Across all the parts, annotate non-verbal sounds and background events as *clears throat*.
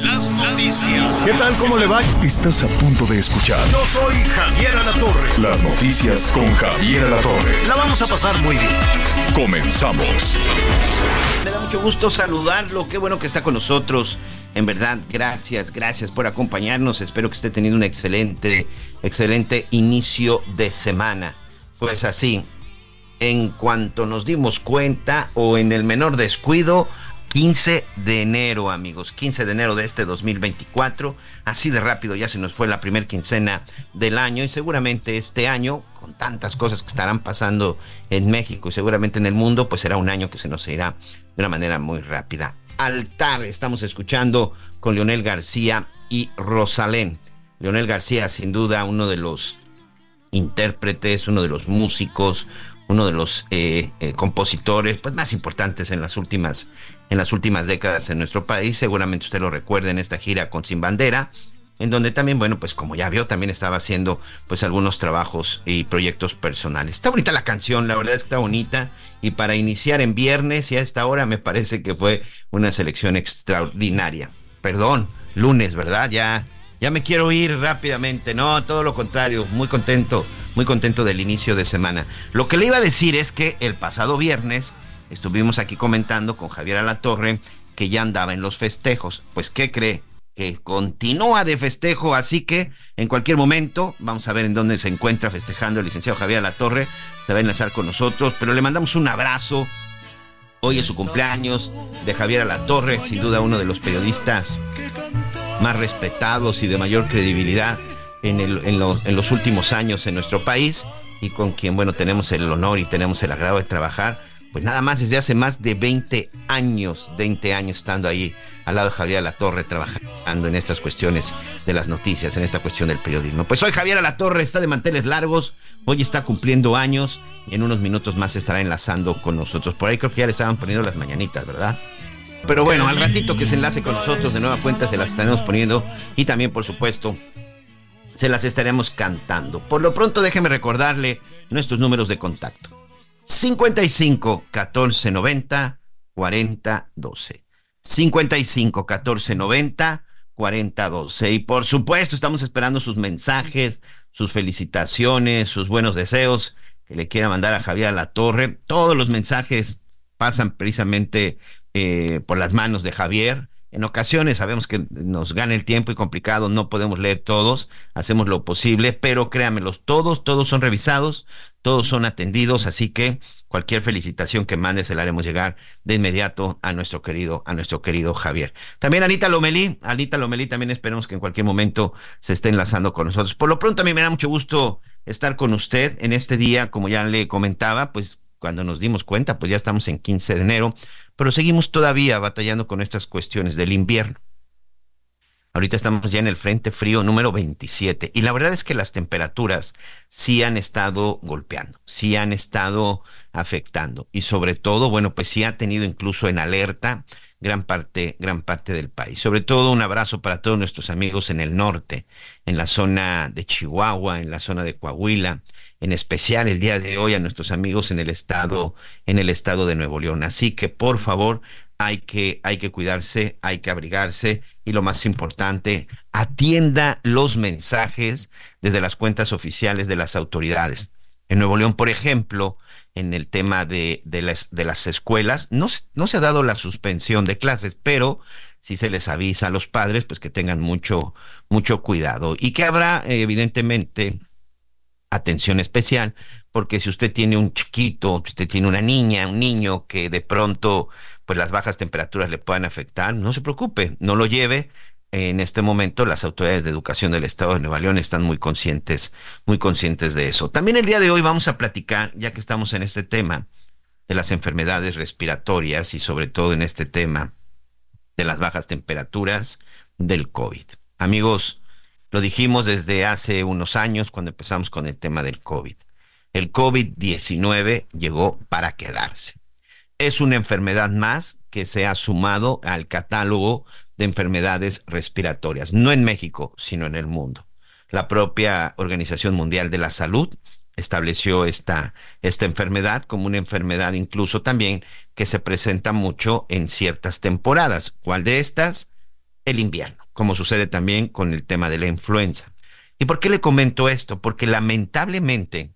Las noticias. ¿Qué tal? ¿Cómo le va? Estás a punto de escuchar Yo soy Javier Alatorre. las noticias con Javier Alatorre. La vamos a pasar muy bien. Comenzamos. Me da mucho gusto saludarlo. Qué bueno que está con nosotros. En verdad, gracias, gracias por acompañarnos. Espero que esté teniendo un excelente, excelente inicio de semana. Pues así, en cuanto nos dimos cuenta o en el menor descuido, 15 de enero, amigos, 15 de enero de este 2024. Así de rápido ya se nos fue la primer quincena del año y seguramente este año, con tantas cosas que estarán pasando en México y seguramente en el mundo, pues será un año que se nos irá de una manera muy rápida. Altar, estamos escuchando con Leonel García y Rosalén. Leonel García, sin duda, uno de los intérpretes, uno de los músicos, uno de los eh, eh, compositores pues, más importantes en las últimas en las últimas décadas en nuestro país. Seguramente usted lo recuerda en esta gira con Sin Bandera, en donde también, bueno, pues como ya vio, también estaba haciendo pues algunos trabajos y proyectos personales. Está bonita la canción, la verdad es que está bonita. Y para iniciar en viernes y a esta hora me parece que fue una selección extraordinaria. Perdón, lunes, ¿verdad? Ya, ya me quiero ir rápidamente. No, todo lo contrario, muy contento, muy contento del inicio de semana. Lo que le iba a decir es que el pasado viernes estuvimos aquí comentando con Javier Alatorre que ya andaba en los festejos. Pues, ¿qué cree? Que continúa de festejo, así que en cualquier momento vamos a ver en dónde se encuentra festejando el licenciado Javier Alatorre. Se va a enlazar con nosotros, pero le mandamos un abrazo. Hoy es su cumpleaños de Javier Alatorre, sin duda uno de los periodistas más respetados y de mayor credibilidad en, el- en los, en los últimos años en nuestro país y con quien, bueno, tenemos el honor y tenemos el agrado de trabajar, pues nada más desde hace más de 20 años, 20 años estando ahí al lado de Javier Alatorre trabajando en estas cuestiones de las noticias, en esta cuestión del periodismo. Pues hoy Javier Alatorre está de manteles largos, hoy está cumpliendo años y en unos minutos más estará enlazando con nosotros. Por ahí creo que ya le estaban poniendo las mañanitas, ¿verdad? Pero bueno, al ratito que se enlace con nosotros de nueva cuenta se las estaremos poniendo y también, por supuesto, se las estaremos cantando. Por lo pronto, déjeme recordarle nuestros números de contacto. 55 14 90 40 12. 55 14 90 40 12. Y por supuesto, estamos esperando sus mensajes, sus felicitaciones, sus buenos deseos que le quiera mandar a Javier La Torre. Todos los mensajes pasan precisamente eh, por las manos de Javier. En ocasiones sabemos que nos gana el tiempo y complicado, no podemos leer todos, hacemos lo posible, pero créanmelos, todos, todos son revisados, todos son atendidos, así que cualquier felicitación que mande se la haremos llegar de inmediato a nuestro querido, a nuestro querido Javier. También Anita Lomelí, Anita Lomelí también esperemos que en cualquier momento se esté enlazando con nosotros. Por lo pronto a mí me da mucho gusto estar con usted en este día, como ya le comentaba, pues cuando nos dimos cuenta, pues ya estamos en 15 de enero, pero seguimos todavía batallando con estas cuestiones del invierno. Ahorita estamos ya en el frente frío número 27 y la verdad es que las temperaturas sí han estado golpeando, sí han estado afectando y sobre todo, bueno, pues sí ha tenido incluso en alerta gran parte, gran parte del país. Sobre todo un abrazo para todos nuestros amigos en el norte, en la zona de Chihuahua, en la zona de Coahuila, en especial el día de hoy a nuestros amigos en el estado, en el estado de Nuevo León. Así que por favor, hay que, hay que cuidarse, hay que abrigarse y lo más importante, atienda los mensajes desde las cuentas oficiales de las autoridades. En Nuevo León, por ejemplo, en el tema de, de, las, de las escuelas, no, no se ha dado la suspensión de clases, pero sí se les avisa a los padres pues que tengan mucho, mucho cuidado y que habrá evidentemente atención especial, porque si usted tiene un chiquito, si usted tiene una niña, un niño que de pronto pues las bajas temperaturas le puedan afectar, no se preocupe, no lo lleve. En este momento las autoridades de educación del estado de Nueva León están muy conscientes, muy conscientes de eso. También el día de hoy vamos a platicar, ya que estamos en este tema, de las enfermedades respiratorias y sobre todo en este tema de las bajas temperaturas del COVID. Amigos, lo dijimos desde hace unos años cuando empezamos con el tema del COVID. El COVID-19 llegó para quedarse. Es una enfermedad más que se ha sumado al catálogo de enfermedades respiratorias, no en México, sino en el mundo. La propia Organización Mundial de la Salud estableció esta, esta enfermedad como una enfermedad incluso también que se presenta mucho en ciertas temporadas. ¿Cuál de estas? El invierno, como sucede también con el tema de la influenza. ¿Y por qué le comento esto? Porque lamentablemente,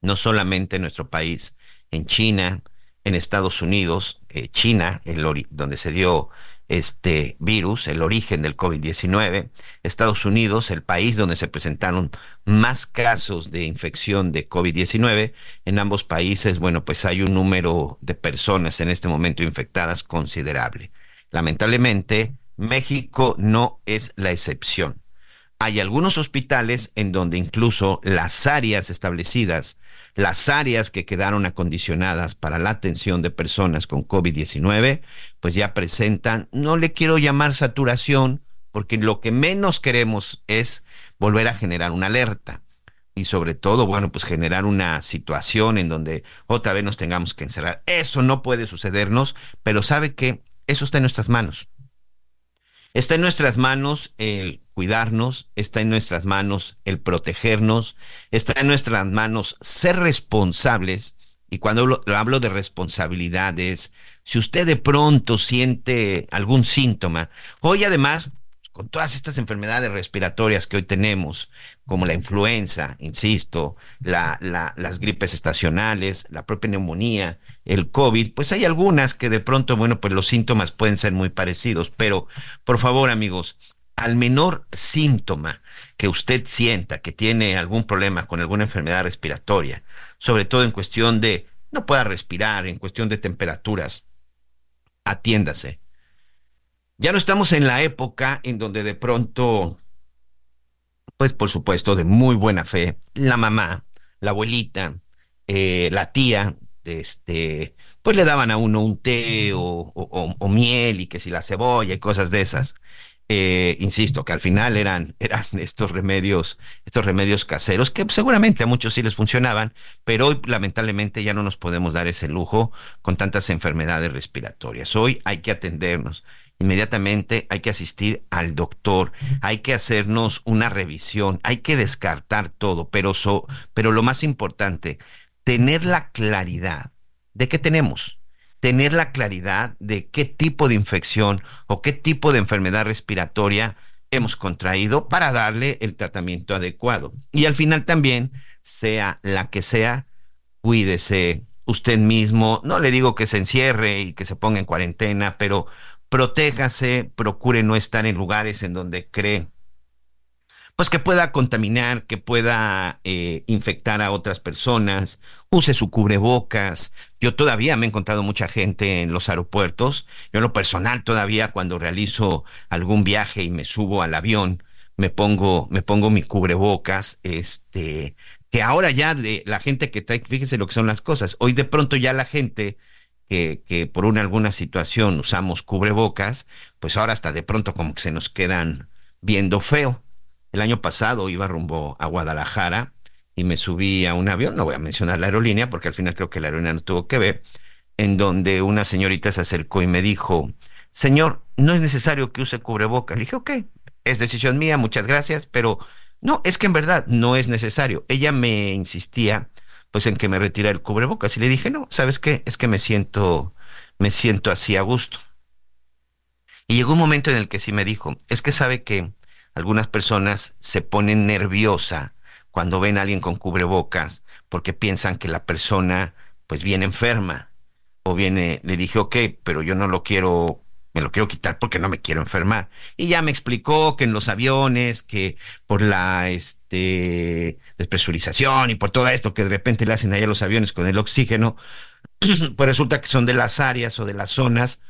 no solamente en nuestro país, en China, en Estados Unidos, eh, China, el donde se dio este virus, el origen del COVID-19. Estados Unidos, el país donde se presentaron más casos de infección de COVID-19. En ambos países, bueno, pues hay un número de personas en este momento infectadas considerable. Lamentablemente, México no es la excepción. Hay algunos hospitales en donde incluso las áreas establecidas las áreas que quedaron acondicionadas para la atención de personas con COVID-19, pues ya presentan, no le quiero llamar saturación, porque lo que menos queremos es volver a generar una alerta y sobre todo, bueno, pues generar una situación en donde otra vez nos tengamos que encerrar. Eso no puede sucedernos, pero sabe que eso está en nuestras manos. Está en nuestras manos el cuidarnos, está en nuestras manos el protegernos, está en nuestras manos ser responsables. Y cuando hablo, de responsabilidades, si usted de pronto siente algún síntoma, hoy además con todas estas enfermedades respiratorias que hoy tenemos, como la influenza, insisto, la, las gripes estacionales, la propia neumonía, el COVID, pues hay algunas que de pronto, bueno, pues los síntomas pueden ser muy parecidos, pero por favor amigos, al menor síntoma que usted sienta que tiene algún problema con alguna enfermedad respiratoria, sobre todo en cuestión de no pueda respirar, en cuestión de temperaturas, atiéndase. Ya no estamos en la época en donde de pronto, pues por supuesto, de muy buena fe, la mamá, la abuelita, eh, la tía, este, pues le daban a uno un té o, miel y que si la cebolla y cosas de esas. Eh, insisto, que al final eran, *laughs* eran estos remedios, estos remedios caseros que seguramente a muchos sí les funcionaban, pero hoy lamentablemente ya no nos podemos dar ese lujo con tantas enfermedades respiratorias. Hoy hay que atendernos. Inmediatamente hay que asistir al doctor, hay que hacernos una revisión, hay que descartar todo, pero, pero lo más importante, tener la claridad de qué tenemos, tener la claridad de qué tipo de infección o qué tipo de enfermedad respiratoria hemos contraído para darle el tratamiento adecuado. Y al final también, sea la que sea, cuídese usted mismo. No le digo que se encierre y que se ponga en cuarentena, pero protéjase, procure no estar en lugares en donde cree pues que pueda contaminar, que pueda eh, infectar a otras personas, use su cubrebocas. Yo todavía me he encontrado mucha gente en los aeropuertos. Yo en lo personal todavía cuando realizo algún viaje y me subo al avión, me pongo, me pongo mi cubrebocas, este, que ahora ya de la gente que trae, fíjese lo que son las cosas. Hoy de pronto ya la gente que, por una alguna situación usamos cubrebocas, pues ahora hasta de pronto como que se nos quedan viendo feo. El año pasado iba rumbo a Guadalajara y me subí a un avión, no voy a mencionar la aerolínea porque al final creo que la aerolínea no tuvo que ver, en donde una señorita se acercó y me dijo, señor, no es necesario que use cubrebocas. Le dije, ok, es decisión mía, muchas gracias, pero no, es que en verdad no es necesario. Ella me insistía pues en que me retira el cubrebocas y le dije, no, ¿sabes qué? Es que me siento, me siento así a gusto. Y llegó un momento en el que sí me dijo, es que sabe que algunas personas se ponen nerviosa cuando ven a alguien con cubrebocas porque piensan que la persona pues viene enferma o viene, le dije, ok, pero yo no lo quiero, me lo quiero quitar porque no me quiero enfermar. Y ya me explicó que en los aviones, que por la este, despresurización y por todo esto que de repente le hacen allá los aviones con el oxígeno, *clears throat* pues resulta que son de las áreas o de las zonas,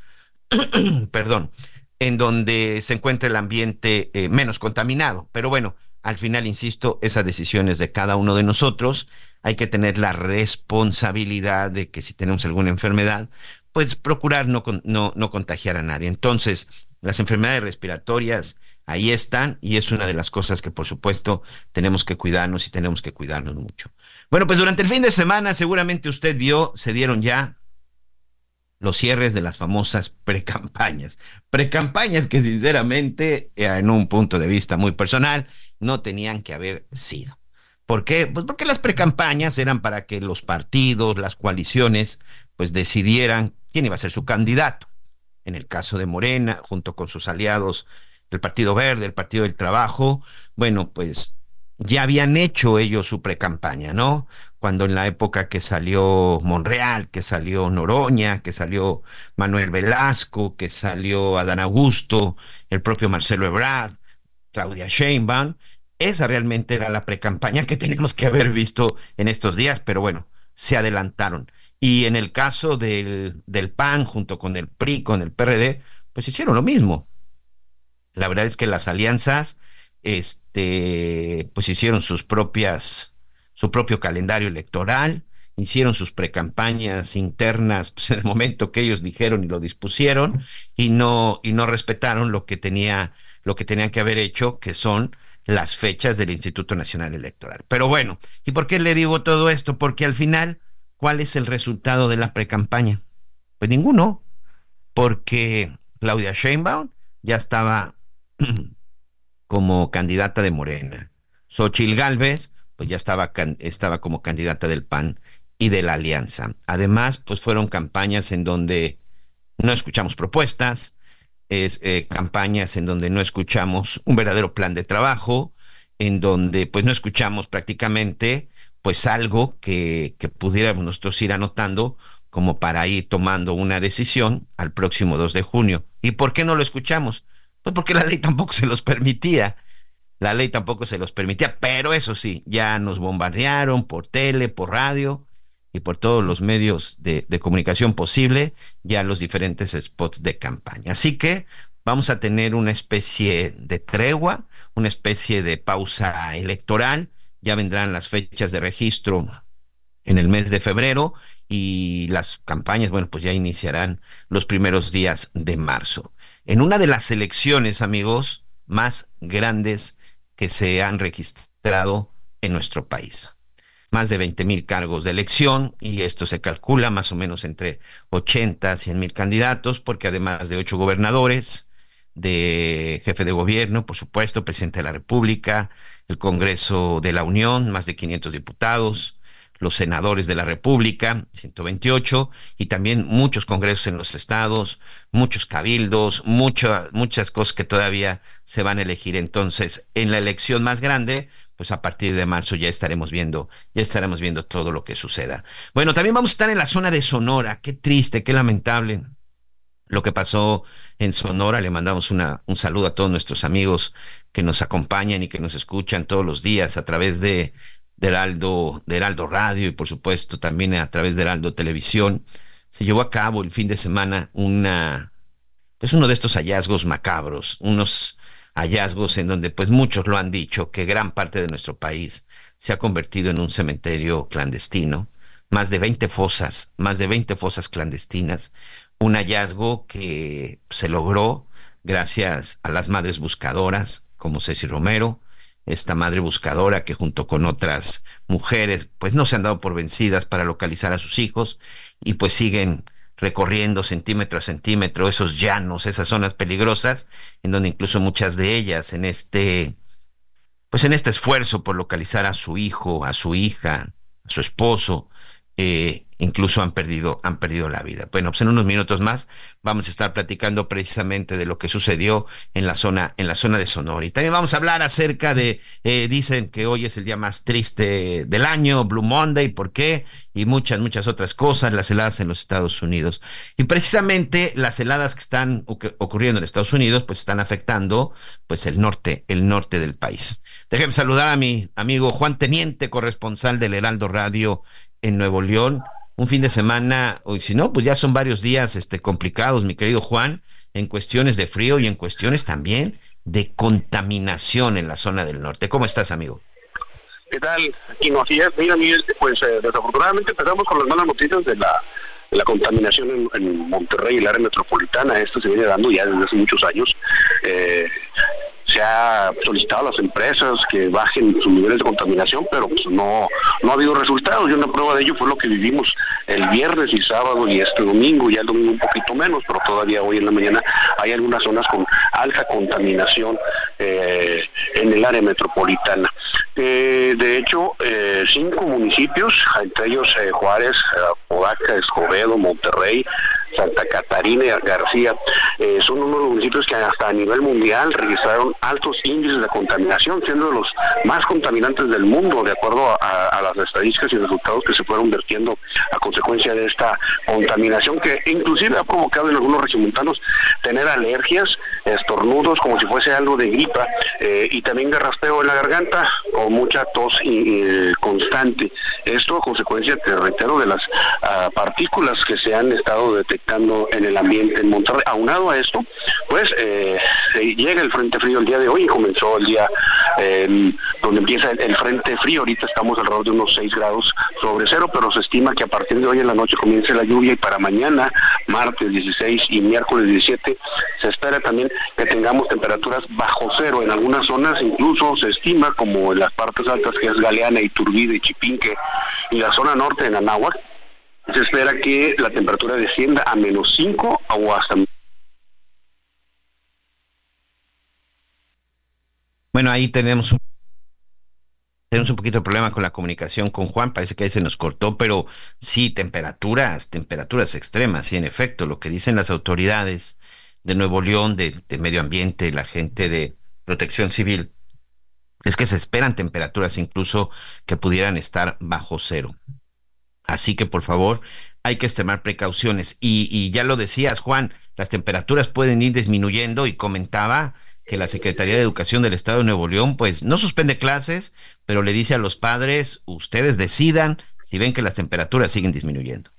*clears throat* perdón, en donde se encuentra el ambiente eh, menos contaminado. Pero bueno, al final, insisto, esa decisión es de cada uno de nosotros. hay que tener la responsabilidad de que si tenemos alguna enfermedad, pues procurar no, no, no contagiar a nadie. Entonces, las enfermedades respiratorias ahí están y es una de las cosas que por supuesto tenemos que cuidarnos y tenemos que cuidarnos mucho. Bueno, pues durante el fin de semana seguramente usted vio, se dieron ya los cierres de las famosas precampañas. Precampañas que sinceramente, en un punto de vista muy personal, no tenían que haber sido. ¿Por qué? Pues porque las precampañas eran para que los partidos, las coaliciones, pues decidieran quién iba a ser su candidato. En el caso de Morena, junto con sus aliados, el Partido Verde, el Partido del Trabajo, bueno, pues ya habían hecho ellos su precampaña, ¿no? Cuando en la época que salió Monreal, que salió Noroña, que salió Manuel Velasco, que salió Adán Augusto, el propio Marcelo Ebrard, Claudia Sheinbaum, esa realmente era la precampaña que *laughs* teníamos que haber visto en estos días, pero bueno, se adelantaron. Y en el caso del, del PAN, junto con el PRI, con el PRD, pues hicieron lo mismo. La verdad es que las alianzas, este, pues hicieron sus propias, su propio calendario electoral, hicieron sus precampañas internas pues, en el momento que ellos dijeron y lo dispusieron y no y no respetaron lo que tenía lo que tenían que haber hecho que son las fechas del Instituto Nacional Electoral. Pero bueno, ¿y por qué le digo todo esto? Porque al final ¿cuál es el resultado de la precampaña? Pues ninguno, porque Claudia Sheinbaum ya estaba *clears throat* como candidata de Morena. Xochil Gálvez, pues ya estaba, estaba como candidata del PAN y de la Alianza. Además, pues fueron campañas en donde no escuchamos propuestas, es eh, campañas en donde no escuchamos un verdadero plan de trabajo, en donde pues no escuchamos prácticamente pues algo que, que pudiéramos nosotros ir anotando como para ir tomando una decisión al próximo 2 de junio. ¿Y por qué no lo escuchamos? Pues porque la ley tampoco se los permitía. La ley tampoco se los permitía, pero eso sí, ya nos bombardearon por tele, por radio y por todos los medios de, comunicación posible, ya los diferentes spots de campaña. Así que vamos a tener una especie de tregua, una especie de pausa electoral ya vendrán las fechas de registro en el mes de febrero y las campañas, bueno, pues ya iniciarán los primeros días de marzo. En una de las elecciones, amigos, más grandes que se han registrado en nuestro país. Más de 20 mil cargos de elección y esto se calcula más o menos entre 80 a 100 mil candidatos porque además de ocho gobernadores, de jefe de gobierno, por supuesto, presidente de la República, el Congreso de la Unión, más de 500 diputados, los senadores de la República, 128, y también muchos congresos en los estados, muchos cabildos, muchas cosas que todavía se van a elegir. Entonces, en la elección más grande, pues a partir de marzo ya estaremos viendo, ya estaremos viendo todo lo que suceda. Bueno, también vamos a estar en la zona de Sonora. Qué triste, qué lamentable lo que pasó en Sonora. Le mandamos una, un saludo a todos nuestros amigos que nos acompañan y que nos escuchan todos los días a través de, de, Heraldo, de Heraldo Radio y por supuesto también a través de Heraldo Televisión. Se llevó a cabo el fin de semana una, pues uno de estos hallazgos macabros, unos hallazgos en donde pues muchos lo han dicho, que gran parte de nuestro país se ha convertido en un cementerio clandestino, más de 20 fosas, más de 20 fosas clandestinas, un hallazgo que se logró gracias a las madres buscadoras como Ceci Romero, esta madre buscadora que junto con otras mujeres pues no se han dado por vencidas para localizar a sus hijos y pues siguen recorriendo centímetro a centímetro esos llanos, esas zonas peligrosas, en donde incluso muchas de ellas en este pues en este esfuerzo por localizar a su hijo, a su hija, a su esposo, eh, incluso han perdido, han perdido la vida. Bueno, pues en unos minutos más vamos a estar platicando precisamente de lo que sucedió en la zona, en la zona de Sonora. Y también vamos a hablar acerca de, eh, dicen que hoy es el día más triste del año, Blue Monday, ¿por qué? Y muchas, muchas otras cosas, las heladas en los Estados Unidos. Y precisamente las heladas que están ocurriendo en Estados Unidos, pues están afectando, pues el norte, el norte del país. Déjenme saludar a mi amigo Juan Teniente, corresponsal del Heraldo Radio en Nuevo León. Un fin de semana, o si no, pues ya son varios días este, complicados, mi querido Juan, en cuestiones de frío y en cuestiones también de contaminación en la zona del norte. ¿Cómo estás, amigo? ¿Qué tal? Aquí no, así. Mira, Miguel, pues eh, desafortunadamente empezamos con las malas noticias de la, de la contaminación en, Monterrey y el área metropolitana. Esto se viene dando ya desde hace muchos años. Eh, se ha solicitado a las empresas que bajen sus niveles de contaminación, pero pues no, no ha habido resultados. Y una prueba de ello fue lo que vivimos el viernes y sábado y este domingo, ya el domingo un poquito menos, pero todavía hoy en la mañana hay algunas zonas con alta contaminación eh, en el área metropolitana. Eh, de hecho, eh, cinco municipios, entre ellos Juárez, Podaca, Escobedo, Monterrey, Santa Catarina y García, eh, son uno de los municipios que hasta a nivel mundial registraron altos índices de contaminación, siendo los más contaminantes del mundo, de acuerdo a, a las estadísticas y resultados que se fueron vertiendo a consecuencia de esta contaminación, que inclusive ha provocado en algunos regiomontanos tener alergias, estornudos, como si fuese algo de gripa, eh, y también de raspeo en la garganta, con mucha tos y, constante. Esto a consecuencia, te reitero, de las uh, partículas que se han estado detectando en el ambiente en Monterrey. Aunado a esto, pues eh, llega el frente frío el día de hoy y comenzó el día eh, donde empieza el, el, frente frío. Ahorita estamos alrededor de unos 6 grados sobre cero, pero se estima que a partir de hoy en la noche comience la lluvia y para mañana, martes 16 y miércoles 17, se espera también que tengamos temperaturas bajo cero. En algunas zonas incluso se estima, como en las partes altas que es Galeana, Iturbide y Chipinque, y la zona norte en Anáhuac, se espera que la temperatura descienda a menos 5 o hasta Bueno, ahí tenemos un, tenemos un poquito de problema con la comunicación con Juan, parece que ahí se nos cortó, pero sí, temperaturas, temperaturas extremas, sí, en efecto, lo que dicen las autoridades de Nuevo León, de, de medio ambiente, la gente de protección civil, es que se esperan temperaturas incluso que pudieran estar bajo cero. Así que por favor hay que extremar precauciones. Y, y, ya lo decías, Juan, las temperaturas pueden ir disminuyendo y comentaba que la Secretaría de Educación del Estado de Nuevo León pues no suspende clases, pero le dice a los padres, ustedes decidan si ven que las temperaturas siguen disminuyendo.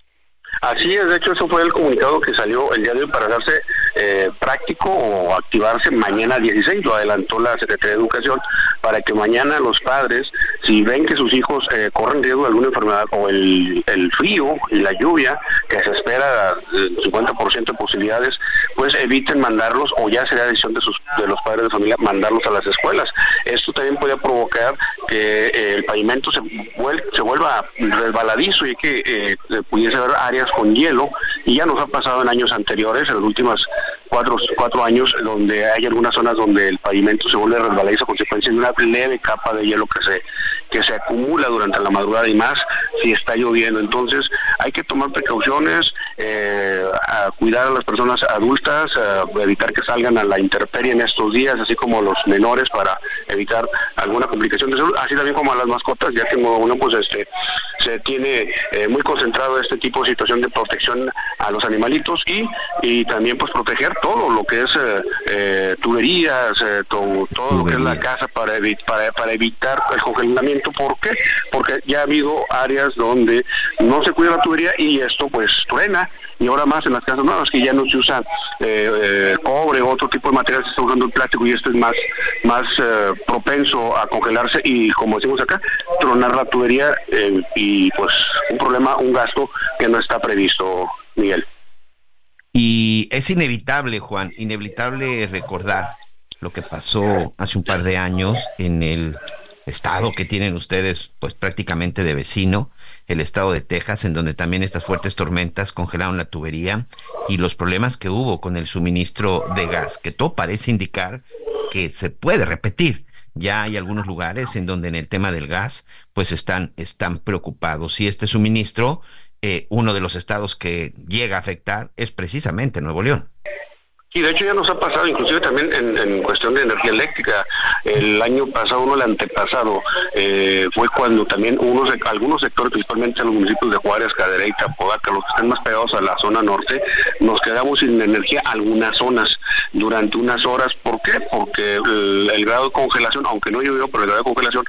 Así es, de hecho eso fue el comunicado que salió el día de hoy para darse eh, práctico o activarse mañana 16, lo adelantó la Secretaría de Educación, para que mañana los padres, si ven que sus hijos eh, corren riesgo de alguna enfermedad o el, el, frío y la lluvia, que se espera el 50% de posibilidades, pues eviten mandarlos o ya sería decisión de, sus, de los padres de familia mandarlos a las escuelas. Esto también puede provocar que eh, el pavimento se, vuel se vuelva resbaladizo y que eh, pudiese haber áreas con hielo y ya nos ha pasado en años anteriores, en los últimos cuatro, cuatro años, donde hay algunas zonas donde el pavimento se vuelve resbaladizo a consecuencia de una leve capa de hielo que se que se acumula durante la madrugada y más si está lloviendo. Entonces hay que tomar precauciones, eh, a cuidar a las personas adultas, a evitar que salgan a la intemperie en estos días, así como los menores para evitar alguna complicación de salud, así también como a las mascotas, ya que uno pues este se tiene eh, muy concentrado este tipo de situación de protección a los animalitos y, y también pues proteger todo lo que es eh, eh tuberías, eh, todo, todo lo que es la casa para, evi para, para evitar el congelamiento. ¿Por qué? Porque ya ha habido áreas donde no se cuida la tubería y esto pues truena y ahora más en las casas nuevas que ya no se usa eh, cobre o otro tipo de material, se está usando el plástico y esto es más, más propenso a congelarse y como decimos acá, tronar la tubería y pues un problema, un gasto que no está previsto, Miguel. Es inevitable, Juan, inevitable recordar lo que pasó hace un par de años en el estado que tienen ustedes, pues prácticamente de vecino, el estado de Texas, en donde también estas fuertes tormentas congelaron la tubería y los problemas que hubo con el suministro de gas, que todo parece indicar que se puede repetir. Ya hay algunos lugares en donde en el tema del gas, pues están, están preocupados. Y este suministro, eh, uno de los estados que llega a afectar es precisamente Nuevo León. Sí, de hecho ya nos ha pasado, inclusive también en, en cuestión de energía eléctrica. El año pasado, uno el antepasado, eh, fue cuando también unos algunos sectores, principalmente los municipios de Juárez, Cadereyta, Podaca, los que están más pegados a la zona norte, nos quedamos sin energía algunas zonas durante unas horas. ¿Por qué? Porque el, el grado de congelación, aunque no llovió, pero el grado de congelación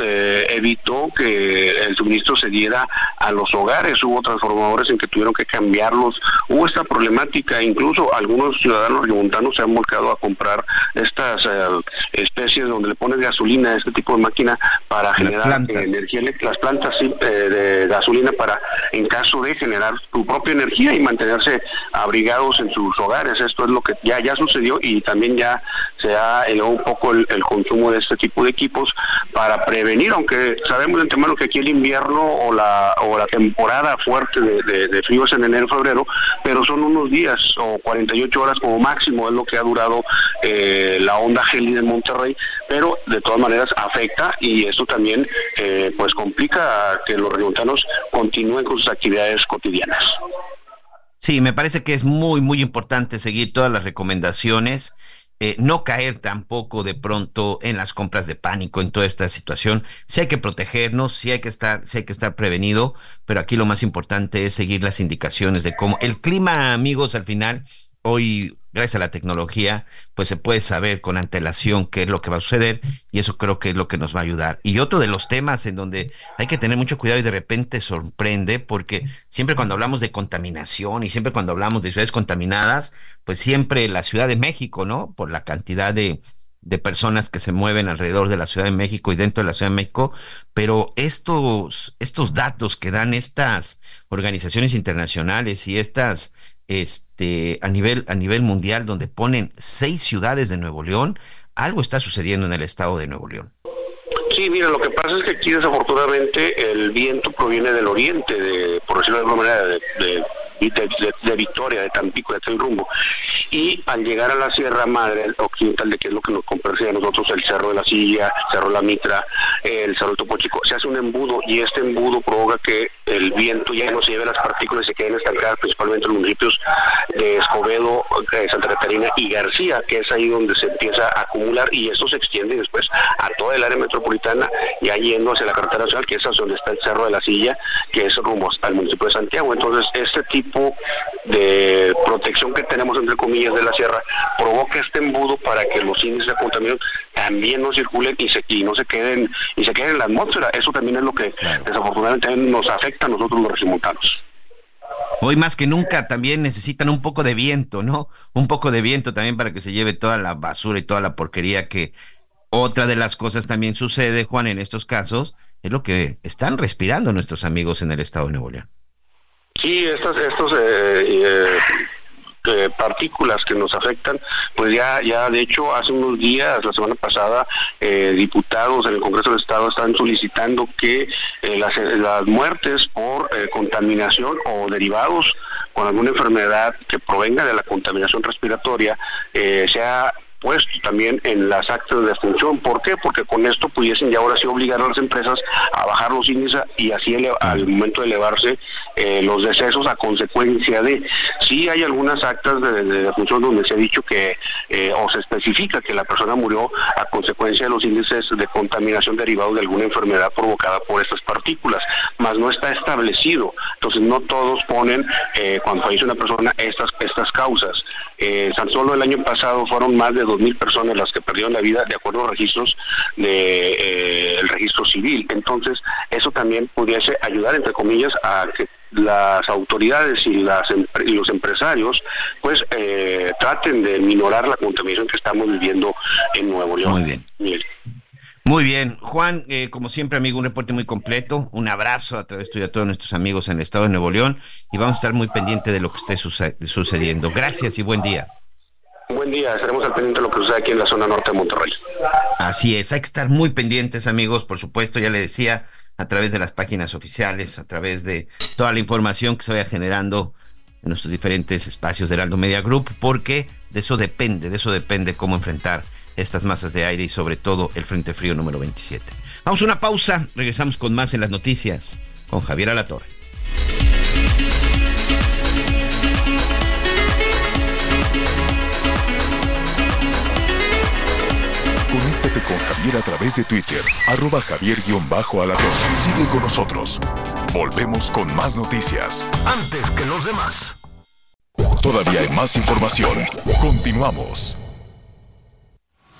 eh, evitó que el suministro se diera a los hogares. Hubo transformadores en que tuvieron que cambiarlos. Hubo esta problemática, incluso algunos ciudadanos montanos se han volcado a comprar estas eh, especies donde le ponen gasolina a este tipo de máquina para generar energía, las plantas de gasolina para, en caso de generar su propia energía y mantenerse abrigados en sus hogares. Esto es lo que ya, ya sucedió y también ya se ha elevado un poco el, consumo de este tipo de equipos para prevenir, aunque sabemos de antemano que aquí el invierno o la, o la temporada fuerte de, de, fríos en enero febrero, pero son unos días o 48 horas como máximo, es lo que ha durado eh, la onda gélida en Monterrey, pero de todas maneras afecta y eso también eh, pues complica que los regiontanos continúen con sus actividades cotidianas. Sí, me parece que es muy, muy importante seguir todas las recomendaciones. Eh, no caer tampoco de pronto en las compras de pánico en toda esta situación. Sí hay que protegernos, sí hay que estar, sí hay que estar prevenido, pero aquí lo más importante es seguir las indicaciones de cómo el clima, amigos, al final hoy gracias a la tecnología, pues se puede saber con antelación qué es lo que va a suceder y eso creo que es lo que nos va a ayudar. Y otro de los temas en donde hay que tener mucho cuidado y de repente sorprende, porque siempre cuando hablamos de contaminación y siempre cuando hablamos de ciudades contaminadas, pues siempre la Ciudad de México, ¿no? Por la cantidad de, de personas que se mueven alrededor de la Ciudad de México y dentro de la Ciudad de México, pero estos, estos datos que dan estas organizaciones internacionales y estas este, a, nivel, a nivel mundial donde ponen seis ciudades de Nuevo León, algo está sucediendo en el estado de Nuevo León. Sí, mira, lo que pasa es que aquí desafortunadamente el viento proviene del oriente, de, por decirlo de alguna manera, de de, de, Victoria, de Tampico, de aquel rumbo. Y al llegar a la Sierra Madre Occidental, de que es lo que nos comprensión a nosotros, el Cerro de la Silla, Cerro La Mitra, el Cerro del Topo Chico, se hace un embudo y este embudo provoca que el viento ya no se lleve las partículas y se queden estancadas principalmente en los municipios de Escobedo, de eh, Santa Catarina y García, que es ahí donde se empieza a acumular y esto se extiende después a toda el área metropolitana, ya yendo hacia la carretera nacional, que es donde está el Cerro de la Silla, que es rumbo al municipio de Santiago. Entonces, este tipo de protección que tenemos, entre comillas, de la sierra, provoca este embudo para que los índices de contaminación también no circulen y, se, y no se queden y se queden en la atmósfera. Eso también es lo que desafortunadamente nos afecta a nosotros los regimontanos. Hoy más que nunca también necesitan un poco de viento, ¿no? Un poco de viento también para que se lleve toda la basura y toda la porquería que otra de las cosas también sucede, Juan, en estos casos, es lo que están respirando nuestros amigos en el estado de Nuevo León. Sí, estos, estos eh, eh, eh, partículas que nos afectan, pues ya, ya de hecho hace unos días, la semana pasada, diputados en el Congreso del Estado están solicitando que las, las, muertes por contaminación o derivados con alguna enfermedad que provenga de la contaminación respiratoria sea puesto también en las actas de función. ¿Por qué? Porque con esto pudiesen ya ahora sí obligar a las empresas a bajar los índices y así al momento de elevarse eh, los decesos a consecuencia de. Sí hay algunas actas de, de, donde se ha dicho que eh, o se especifica que la persona murió a consecuencia de los índices de contaminación derivados de alguna enfermedad provocada por estas partículas, mas no está establecido. Entonces no todos ponen eh, cuando fallece una persona estas, estas causas. Tan solo el año pasado fueron más de 2.000 personas las que perdieron la vida de acuerdo a los registros del de, eh, registro civil. Entonces, eso también pudiese ayudar, entre comillas, a que las autoridades y, las, y los empresarios pues eh, traten de minorar la contaminación que estamos viviendo en Nuevo León. Muy bien. Muy bien, Juan, eh, como siempre, amigo, un reporte muy completo. Un abrazo a través tuyo a todos nuestros amigos en el estado de Nuevo León y vamos a estar muy pendientes de lo que esté sucediendo. Gracias y buen día. Buen día, estaremos al pendiente de lo que sucede aquí en la zona norte de Monterrey. Así es, hay que estar muy pendientes, amigos, por supuesto, ya le decía, a través de las páginas oficiales, a través de toda la información que se vaya generando en nuestros diferentes espacios de Heraldo Media Group, porque de eso depende, de eso depende cómo enfrentar estas masas de aire y sobre todo el Frente Frío número 27. Vamos a una pausa, regresamos con más en las noticias con Javier Alatorre. Conéctate con Javier a través de Twitter, arroba javier-alatón. Sigue con nosotros. Volvemos con más noticias. Antes que los demás. Todavía hay más información. Continuamos.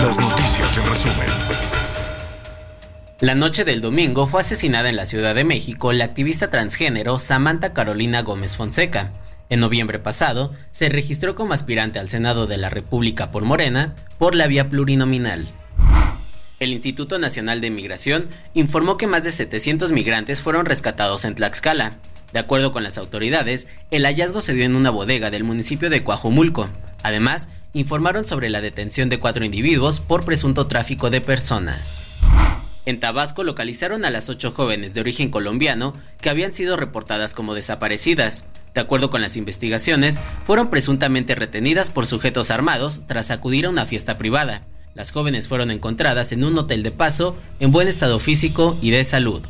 Las noticias en resumen. La noche del domingo fue asesinada en la Ciudad de México la activista transgénero Samantha Carolina Gómez Fonseca. En noviembre pasado, se registró como aspirante al Senado de la República por Morena por la vía plurinominal. El Instituto Nacional de Migración informó que más de 700 migrantes fueron rescatados en Tlaxcala. De acuerdo con las autoridades, el hallazgo se dio en una bodega del municipio de Coajomulco. Además, informaron sobre la detención de cuatro individuos por presunto tráfico de personas. En Tabasco localizaron a las ocho jóvenes de origen colombiano que habían sido reportadas como desaparecidas. De acuerdo con las investigaciones, fueron presuntamente retenidas por sujetos armados tras acudir a una fiesta privada. Las jóvenes fueron encontradas en un hotel de paso en buen estado físico y de salud.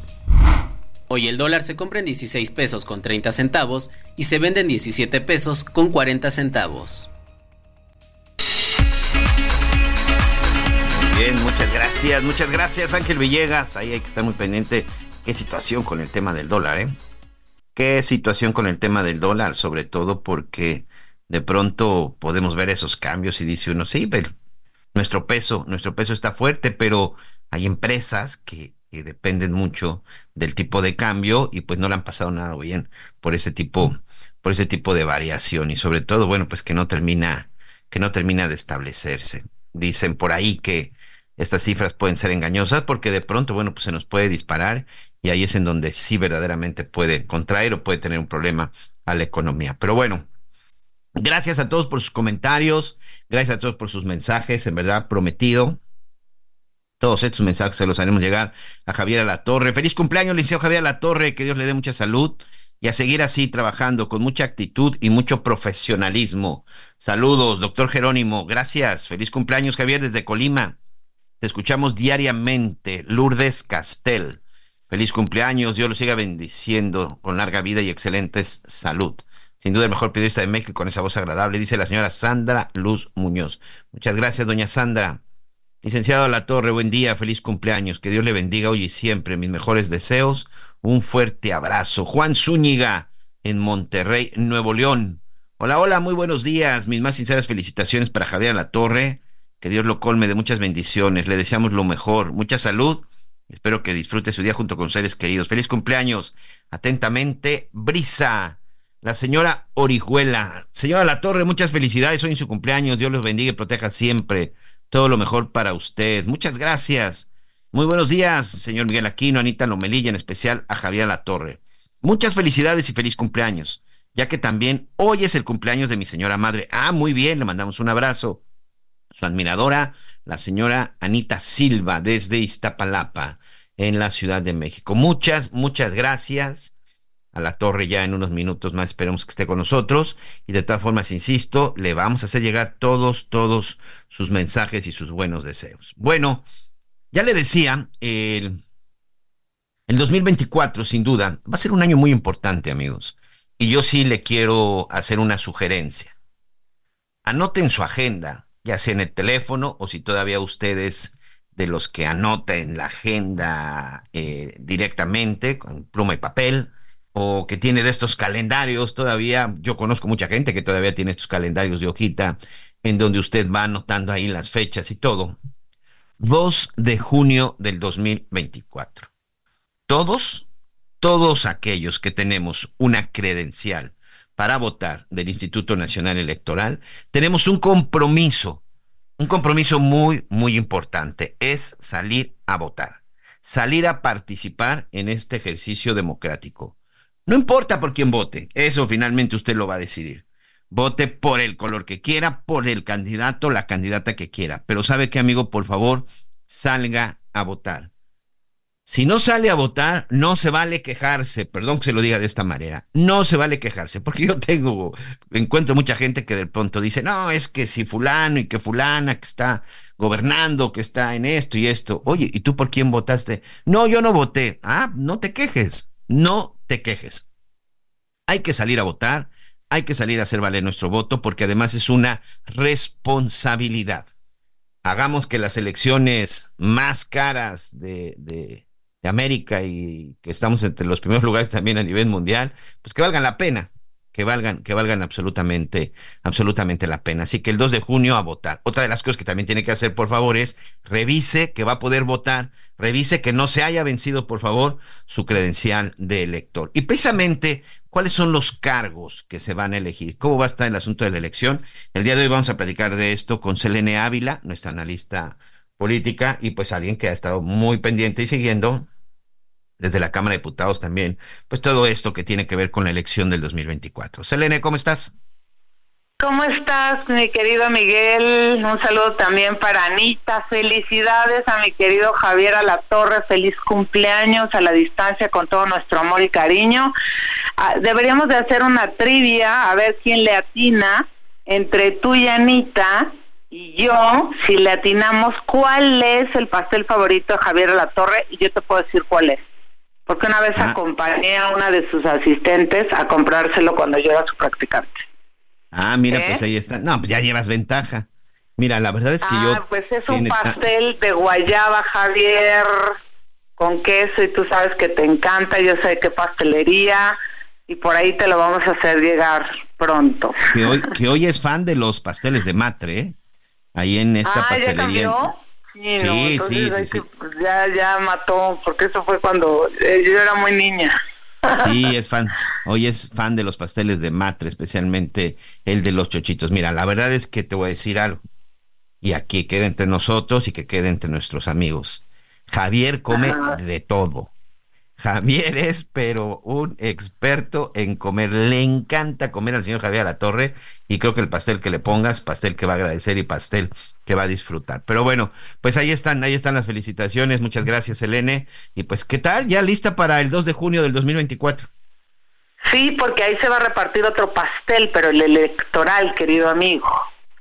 Hoy el dólar se compra en 16 pesos con 30 centavos y se vende en 17 pesos con 40 centavos. Bien, muchas gracias, muchas gracias Ángel Villegas. Ahí hay que estar muy pendiente. Qué situación con el tema del dólar, ¿eh? Qué situación con el tema del dólar, sobre todo porque de pronto podemos ver esos cambios y dice uno, sí, nuestro peso, nuestro peso está fuerte, pero hay empresas que, que dependen mucho del tipo de cambio y pues no le han pasado nada bien por ese tipo, por ese tipo de variación y sobre todo, bueno, pues que no termina, que no termina de establecerse. Dicen por ahí que estas cifras pueden ser engañosas porque de pronto, bueno, pues se nos puede disparar y ahí es en donde sí verdaderamente puede contraer o puede tener un problema a la economía. Pero bueno, gracias a todos por sus comentarios, gracias a todos por sus mensajes, en verdad prometido. Todos estos mensajes se los haremos llegar a Javier La Torre. Feliz cumpleaños, Liceo Javier La Torre, que Dios le dé mucha salud y a seguir así trabajando con mucha actitud y mucho profesionalismo. Saludos, doctor Jerónimo, gracias. Feliz cumpleaños, Javier, desde Colima. Te escuchamos diariamente. Lourdes Castel. Feliz cumpleaños. Dios lo siga bendiciendo con larga vida y excelente salud. Sin duda el mejor periodista de México con esa voz agradable, dice la señora Sandra Luz Muñoz. Muchas gracias, doña Sandra. Licenciado La Torre, buen día, feliz cumpleaños. Que Dios le bendiga hoy y siempre. Mis mejores deseos. Un fuerte abrazo. Juan Zúñiga, en Monterrey, Nuevo León. Hola, hola, muy buenos días. Mis más sinceras felicitaciones para Javier La Torre que Dios lo colme de muchas bendiciones. Le deseamos lo mejor, mucha salud. Espero que disfrute su día junto con seres queridos. Feliz cumpleaños. Atentamente, Brisa. La señora Orihuela. Señora La Torre, muchas felicidades hoy en su cumpleaños. Dios los bendiga y proteja siempre. Todo lo mejor para usted. Muchas gracias. Muy buenos días, señor Miguel Aquino, Anita Lomelilla, en especial a Javier La Torre. Muchas felicidades y feliz cumpleaños, ya que también hoy es el cumpleaños de mi señora madre. Ah, muy bien, le mandamos un abrazo su admiradora, la señora Anita Silva, desde Iztapalapa, en la Ciudad de México. Muchas, muchas gracias. A la torre ya en unos minutos más esperemos que esté con nosotros. Y de todas formas, insisto, le vamos a hacer llegar todos, todos sus mensajes y sus buenos deseos. Bueno, ya le decía, el, el 2024, sin duda, va a ser un año muy importante, amigos. Y yo sí le quiero hacer una sugerencia. Anoten su agenda ya sea en el teléfono o si todavía ustedes de los que anota en la agenda eh, directamente con pluma y papel o que tiene de estos calendarios todavía, yo conozco mucha gente que todavía tiene estos calendarios de hojita en donde usted va anotando ahí las fechas y todo. 2 de junio del 2024. Todos, todos aquellos que tenemos una credencial para votar del Instituto Nacional Electoral, tenemos un compromiso, un compromiso muy, muy importante, es salir a votar, salir a participar en este ejercicio democrático. No importa por quién vote, eso finalmente usted lo va a decidir. Vote por el color que quiera, por el candidato, la candidata que quiera. Pero sabe que, amigo, por favor, salga a votar. Si no sale a votar, no se vale quejarse, perdón que se lo diga de esta manera, no se vale quejarse, porque yo tengo, encuentro mucha gente que de pronto dice, no, es que si fulano y que fulana que está gobernando, que está en esto y esto. Oye, ¿y tú por quién votaste? No, yo no voté. Ah, no te quejes, no te quejes. Hay que salir a votar, hay que salir a hacer valer nuestro voto porque además es una responsabilidad. Hagamos que las elecciones más caras de, de, de América y que estamos entre los primeros *laughs* lugares también a nivel mundial, pues que valgan la pena, que valgan, que valgan absolutamente, absolutamente la pena. Así que el 2 de junio a votar. Otra de las cosas que también tiene que hacer, por favor, es revise que va a poder votar, revise que no se haya vencido, por favor, su credencial de elector. Y precisamente, ¿cuáles son los cargos que se van a elegir? ¿Cómo va a estar el asunto de la elección? El día de hoy vamos a platicar de esto con Selene Ávila, nuestra analista política, y pues alguien que ha estado muy pendiente y siguiendo desde la Cámara de Diputados también, pues todo esto que tiene que ver con la elección del 2024. Selene, ¿cómo estás? ¿Cómo estás, mi querido Miguel? Un saludo también para Anita. Felicidades a mi querido Javier Alatorre. Feliz cumpleaños a la distancia con todo nuestro amor y cariño. Ah, deberíamos de hacer una trivia a ver quién le atina entre tú y Anita y yo, si le atinamos cuál es el pastel favorito de Javier Alatorre y yo te puedo decir cuál es porque una vez ah. acompañé a una de sus asistentes a comprárselo cuando yo era su practicante. Ah, mira, ¿Eh? pues ahí está. No, pues ya llevas ventaja. Mira, la verdad es que ah, yo... pues es un pastel de guayaba, Javier, con queso, y tú sabes que te encanta, yo sé qué pastelería, y por ahí te lo vamos a hacer llegar pronto. Que hoy, que hoy es fan de los pasteles de Matre, ¿eh? Ahí en esta ah, pastelería. Sí, sí, sí, pues, ya, ya mató, porque eso fue cuando eh, yo era muy niña. Sí, *laughs* es fan. Hoy es fan de los pasteles de Matre, especialmente el de los chochitos. Mira, la verdad es que te voy a decir algo. Y aquí queda entre nosotros y que quede entre nuestros amigos. Javier come de todo. Javier es, pero un experto en comer. Le encanta comer al señor Javier a la Torre y creo que el pastel que le pongas, pastel que va a agradecer y pastel que va a disfrutar. Pero bueno, pues ahí están, ahí están las felicitaciones. Muchas gracias, Elene. Y pues, ¿qué tal? Ya lista para el 2 de junio del 2024. Sí, porque ahí se va a repartir otro pastel, pero el electoral, querido amigo.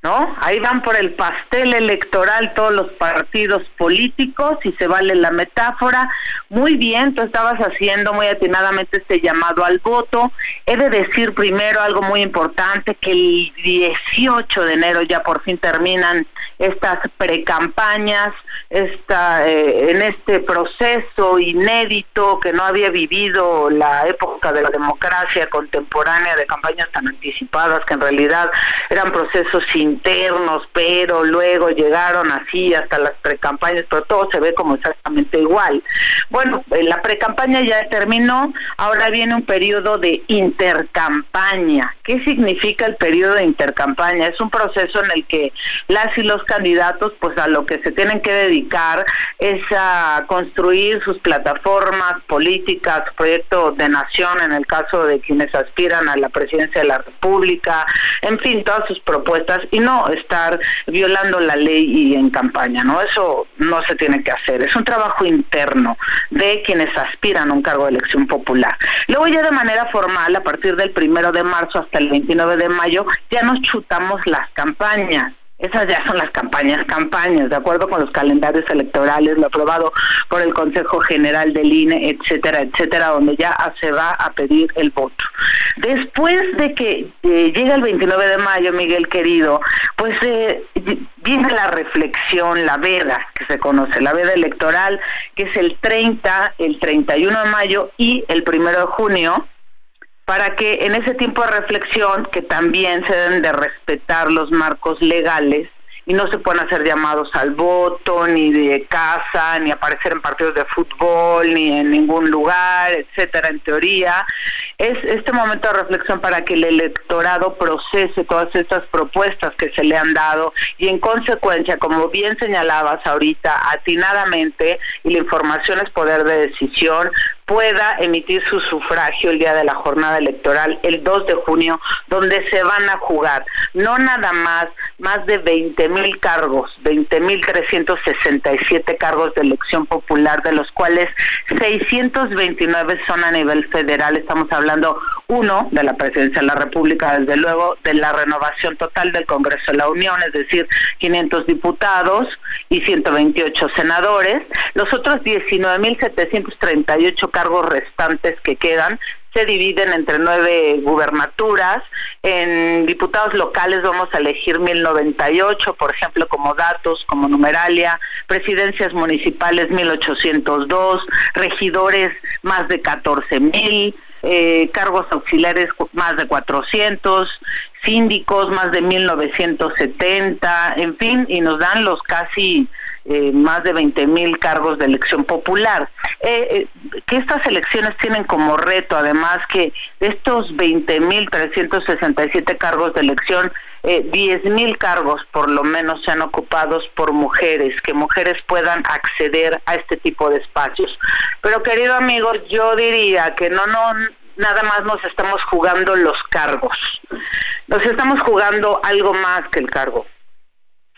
¿No? Ahí van por el pastel electoral todos los partidos políticos, y se vale la metáfora. Muy bien, tú estabas haciendo muy atinadamente este llamado al voto. He de decir primero algo muy importante, que el 18 de enero ya por fin terminan estas precampañas, esta, eh, en este proceso inédito que no había vivido la época de la democracia contemporánea de campañas tan anticipadas que en realidad eran procesos internos, pero luego llegaron así hasta las precampañas, pero todo se ve como exactamente igual. Bueno, eh, la precampaña ya terminó, ahora viene un periodo de intercampaña. ¿Qué significa el periodo de intercampaña? Es un proceso en el que las y los candidatos, pues a lo que se tienen que dedicar es a construir sus plataformas políticas, proyectos de nación, en el caso de quienes aspiran a la presidencia de la República, en fin, todas sus propuestas no estar violando la ley y en campaña, ¿no? Eso no se tiene que hacer, es un trabajo interno de quienes aspiran a un cargo de elección popular. Luego ya de manera formal, a partir del primero de marzo hasta el 29 de mayo, ya nos chutamos las campañas. Esas ya son las campañas, campañas, de acuerdo con los calendarios electorales, lo aprobado por el Consejo General del INE, etcétera, etcétera, donde ya se va a pedir el voto. Después de que eh, llega el 29 de mayo, Miguel querido, pues eh, viene la reflexión, la veda que se conoce, la veda electoral, que es el 30, el 31 de mayo y el 1 de junio, para que en ese tiempo de reflexión, que también se deben de respetar los marcos legales, y no se pueden hacer llamados al voto, ni de casa, ni aparecer en partidos de fútbol, ni en ningún lugar, etcétera, en teoría. Es este momento de reflexión para que el electorado procese todas estas propuestas que se le han dado y en consecuencia, como bien señalabas ahorita, atinadamente, y la información es poder de decisión, pueda emitir su sufragio el día de la jornada electoral, el 2 de junio, donde se van a jugar no nada más más de 20 mil cargos, 20 mil 367 cargos de elección popular, de los cuales 629 son a nivel federal. Estamos hablando, uno, de la presidencia de la República, desde luego, de la renovación total del Congreso de la Unión, es decir, 500 diputados y 128 senadores. Los otros 19 mil 738 cargos restantes que quedan se dividen entre nueve gubernaturas. En diputados locales vamos a elegir 1098, por ejemplo, como datos, como numeralia, presidencias municipales 1802, regidores más de 14 mil, eh, cargos auxiliares más de 400, síndicos más de 1970, en fin, y nos dan los casi eh, más de 20 mil cargos de elección popular. Eh, eh, que estas elecciones tienen como reto, además, que estos 20 mil 367 cargos de elección, eh, 10 mil cargos por lo menos sean ocupados por mujeres, que mujeres puedan acceder a este tipo de espacios. Pero querido amigo, yo diría que no, no, nada más nos estamos jugando los cargos. Nos estamos jugando algo más que el cargo.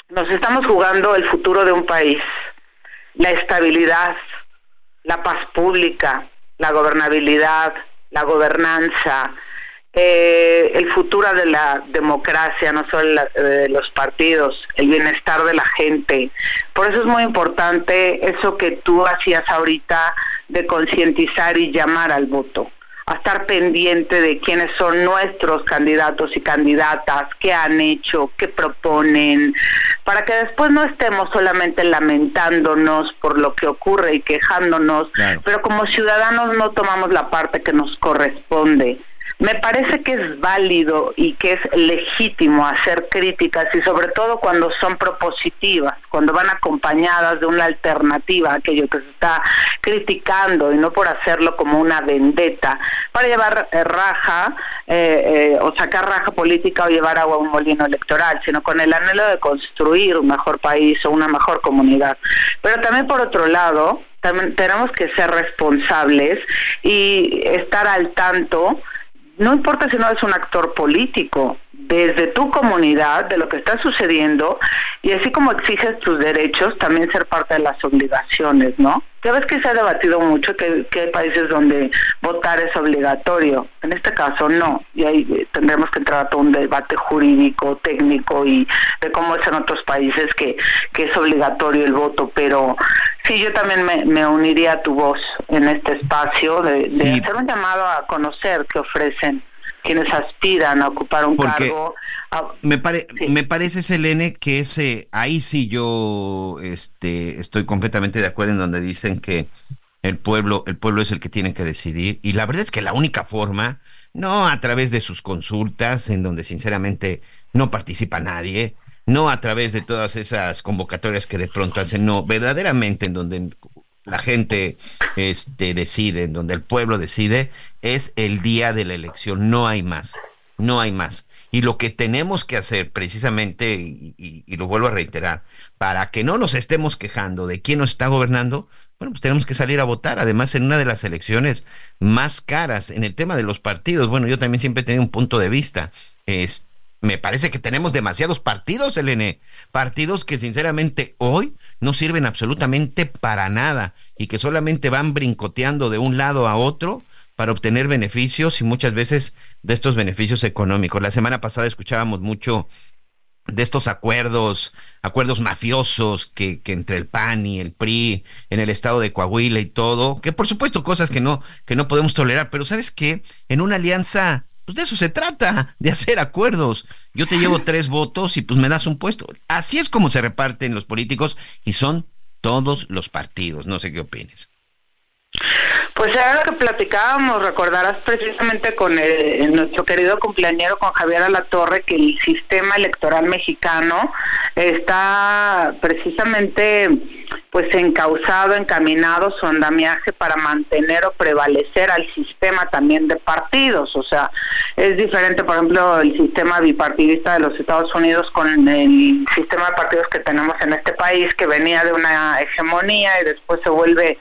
Nos estamos jugando el futuro de un país, la estabilidad, la paz pública, la gobernabilidad, la gobernanza, eh, el futuro de la democracia, no solo de los partidos, el bienestar de la gente. Por eso es muy importante eso que tú hacías ahorita de concientizar y llamar al voto a estar pendiente de quiénes son nuestros candidatos y candidatas, qué han hecho, qué proponen, para que después no estemos solamente lamentándonos por lo que ocurre y quejándonos, pero como ciudadanos no tomamos la parte que nos corresponde me parece que es válido y que es legítimo hacer críticas y sobre todo cuando son propositivas, cuando van acompañadas de una alternativa a aquello que se está criticando y no por hacerlo como una vendetta para llevar eh, raja eh, eh, o sacar raja política o llevar agua a un molino electoral, sino con el anhelo de construir un mejor país o una mejor comunidad. Pero también por otro lado, también tenemos que ser responsables y estar al tanto no importa si no es un actor político, desde tu comunidad, de lo que está sucediendo, y así como exiges tus derechos, también ser parte de las obligaciones, ¿no? Ya ves que se ha debatido mucho que, hay países donde votar es obligatorio. En este caso no. Y ahí eh, tendremos que entrar a todo un debate jurídico, técnico y de cómo es en otros países que, que es obligatorio el voto. Pero sí, yo también me, uniría a tu voz en este espacio de, hacer un llamado a conocer qué ofrecen quienes aspiran a ocupar un cargo. Me, me parece, Selene, que ese, ahí sí yo este, estoy completamente de acuerdo en donde dicen que el pueblo, el pueblo es el que tiene que decidir. Y la verdad es que la única forma, no a través de sus consultas, en donde sinceramente no participa nadie, no a través de todas esas convocatorias que de pronto hacen, no, verdaderamente en donde la gente este, decide, en donde el pueblo decide, es el día de la elección, no hay más, no hay más. Y lo que tenemos que hacer precisamente, y, lo vuelvo a reiterar, para que no nos estemos quejando de quién nos está gobernando, bueno, pues tenemos que salir a votar. Además, en una de las elecciones más caras, en el tema de los partidos, bueno, yo también siempre he tenido un punto de vista. Es, me parece que tenemos demasiados partidos, Elene. Partidos que sinceramente hoy no sirven absolutamente para nada y que solamente van brincoteando de un lado a otro para obtener beneficios y muchas veces de estos beneficios económicos. La semana pasada escuchábamos mucho de estos acuerdos, acuerdos mafiosos que, que, entre el PAN y el PRI en el estado de Coahuila y todo, que por supuesto cosas que no, que no podemos tolerar, pero sabes qué, en una alianza pues de eso se trata, de hacer acuerdos. Yo te llevo tres votos y pues me das un puesto. Así es como se reparten los políticos y son todos los partidos. No sé qué opines. Pues era lo que platicábamos, recordarás precisamente con nuestro querido cumpleañero, con Javier Alatorre, que el sistema electoral mexicano está precisamente pues encausado, encaminado su andamiaje para mantener o prevalecer al sistema también de partidos. O sea, es diferente, por ejemplo, el sistema bipartidista de los Estados Unidos con el sistema de partidos que tenemos en este país, que venía de una hegemonía y después se vuelve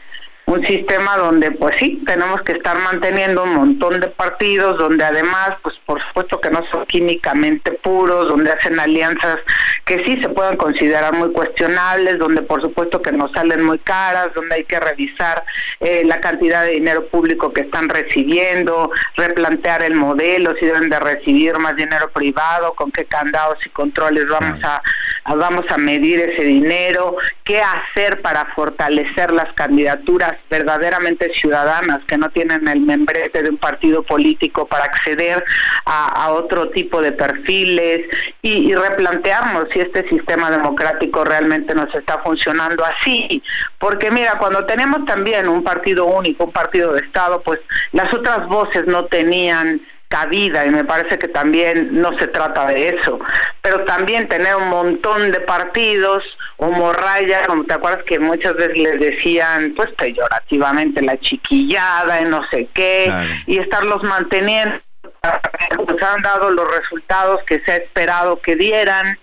un sistema donde pues sí, tenemos que estar manteniendo un montón de partidos, donde además pues por supuesto que no son químicamente puros, donde hacen alianzas que sí se pueden considerar muy cuestionables, donde por supuesto que nos salen muy caras, donde hay que revisar eh, la cantidad de dinero público que están recibiendo, replantear el modelo, si deben de recibir más dinero privado, con qué candados y controles vamos a, vamos a medir ese dinero, qué hacer para fortalecer las candidaturas verdaderamente ciudadanas que no tienen el membrete de un partido político para acceder a, otro tipo de perfiles y, y replantearnos si este sistema democrático realmente nos está funcionando así. Porque mira, cuando tenemos también un partido único, un partido de Estado, pues las otras voces no tenían cabida y me parece que también no se trata de eso, pero también tener un montón de partidos o morraya, como te acuerdas que muchas veces les decían pues peyorativamente la chiquillada y no sé qué, y estarlos manteniendo, pues han dado los resultados que se ha esperado que dieran,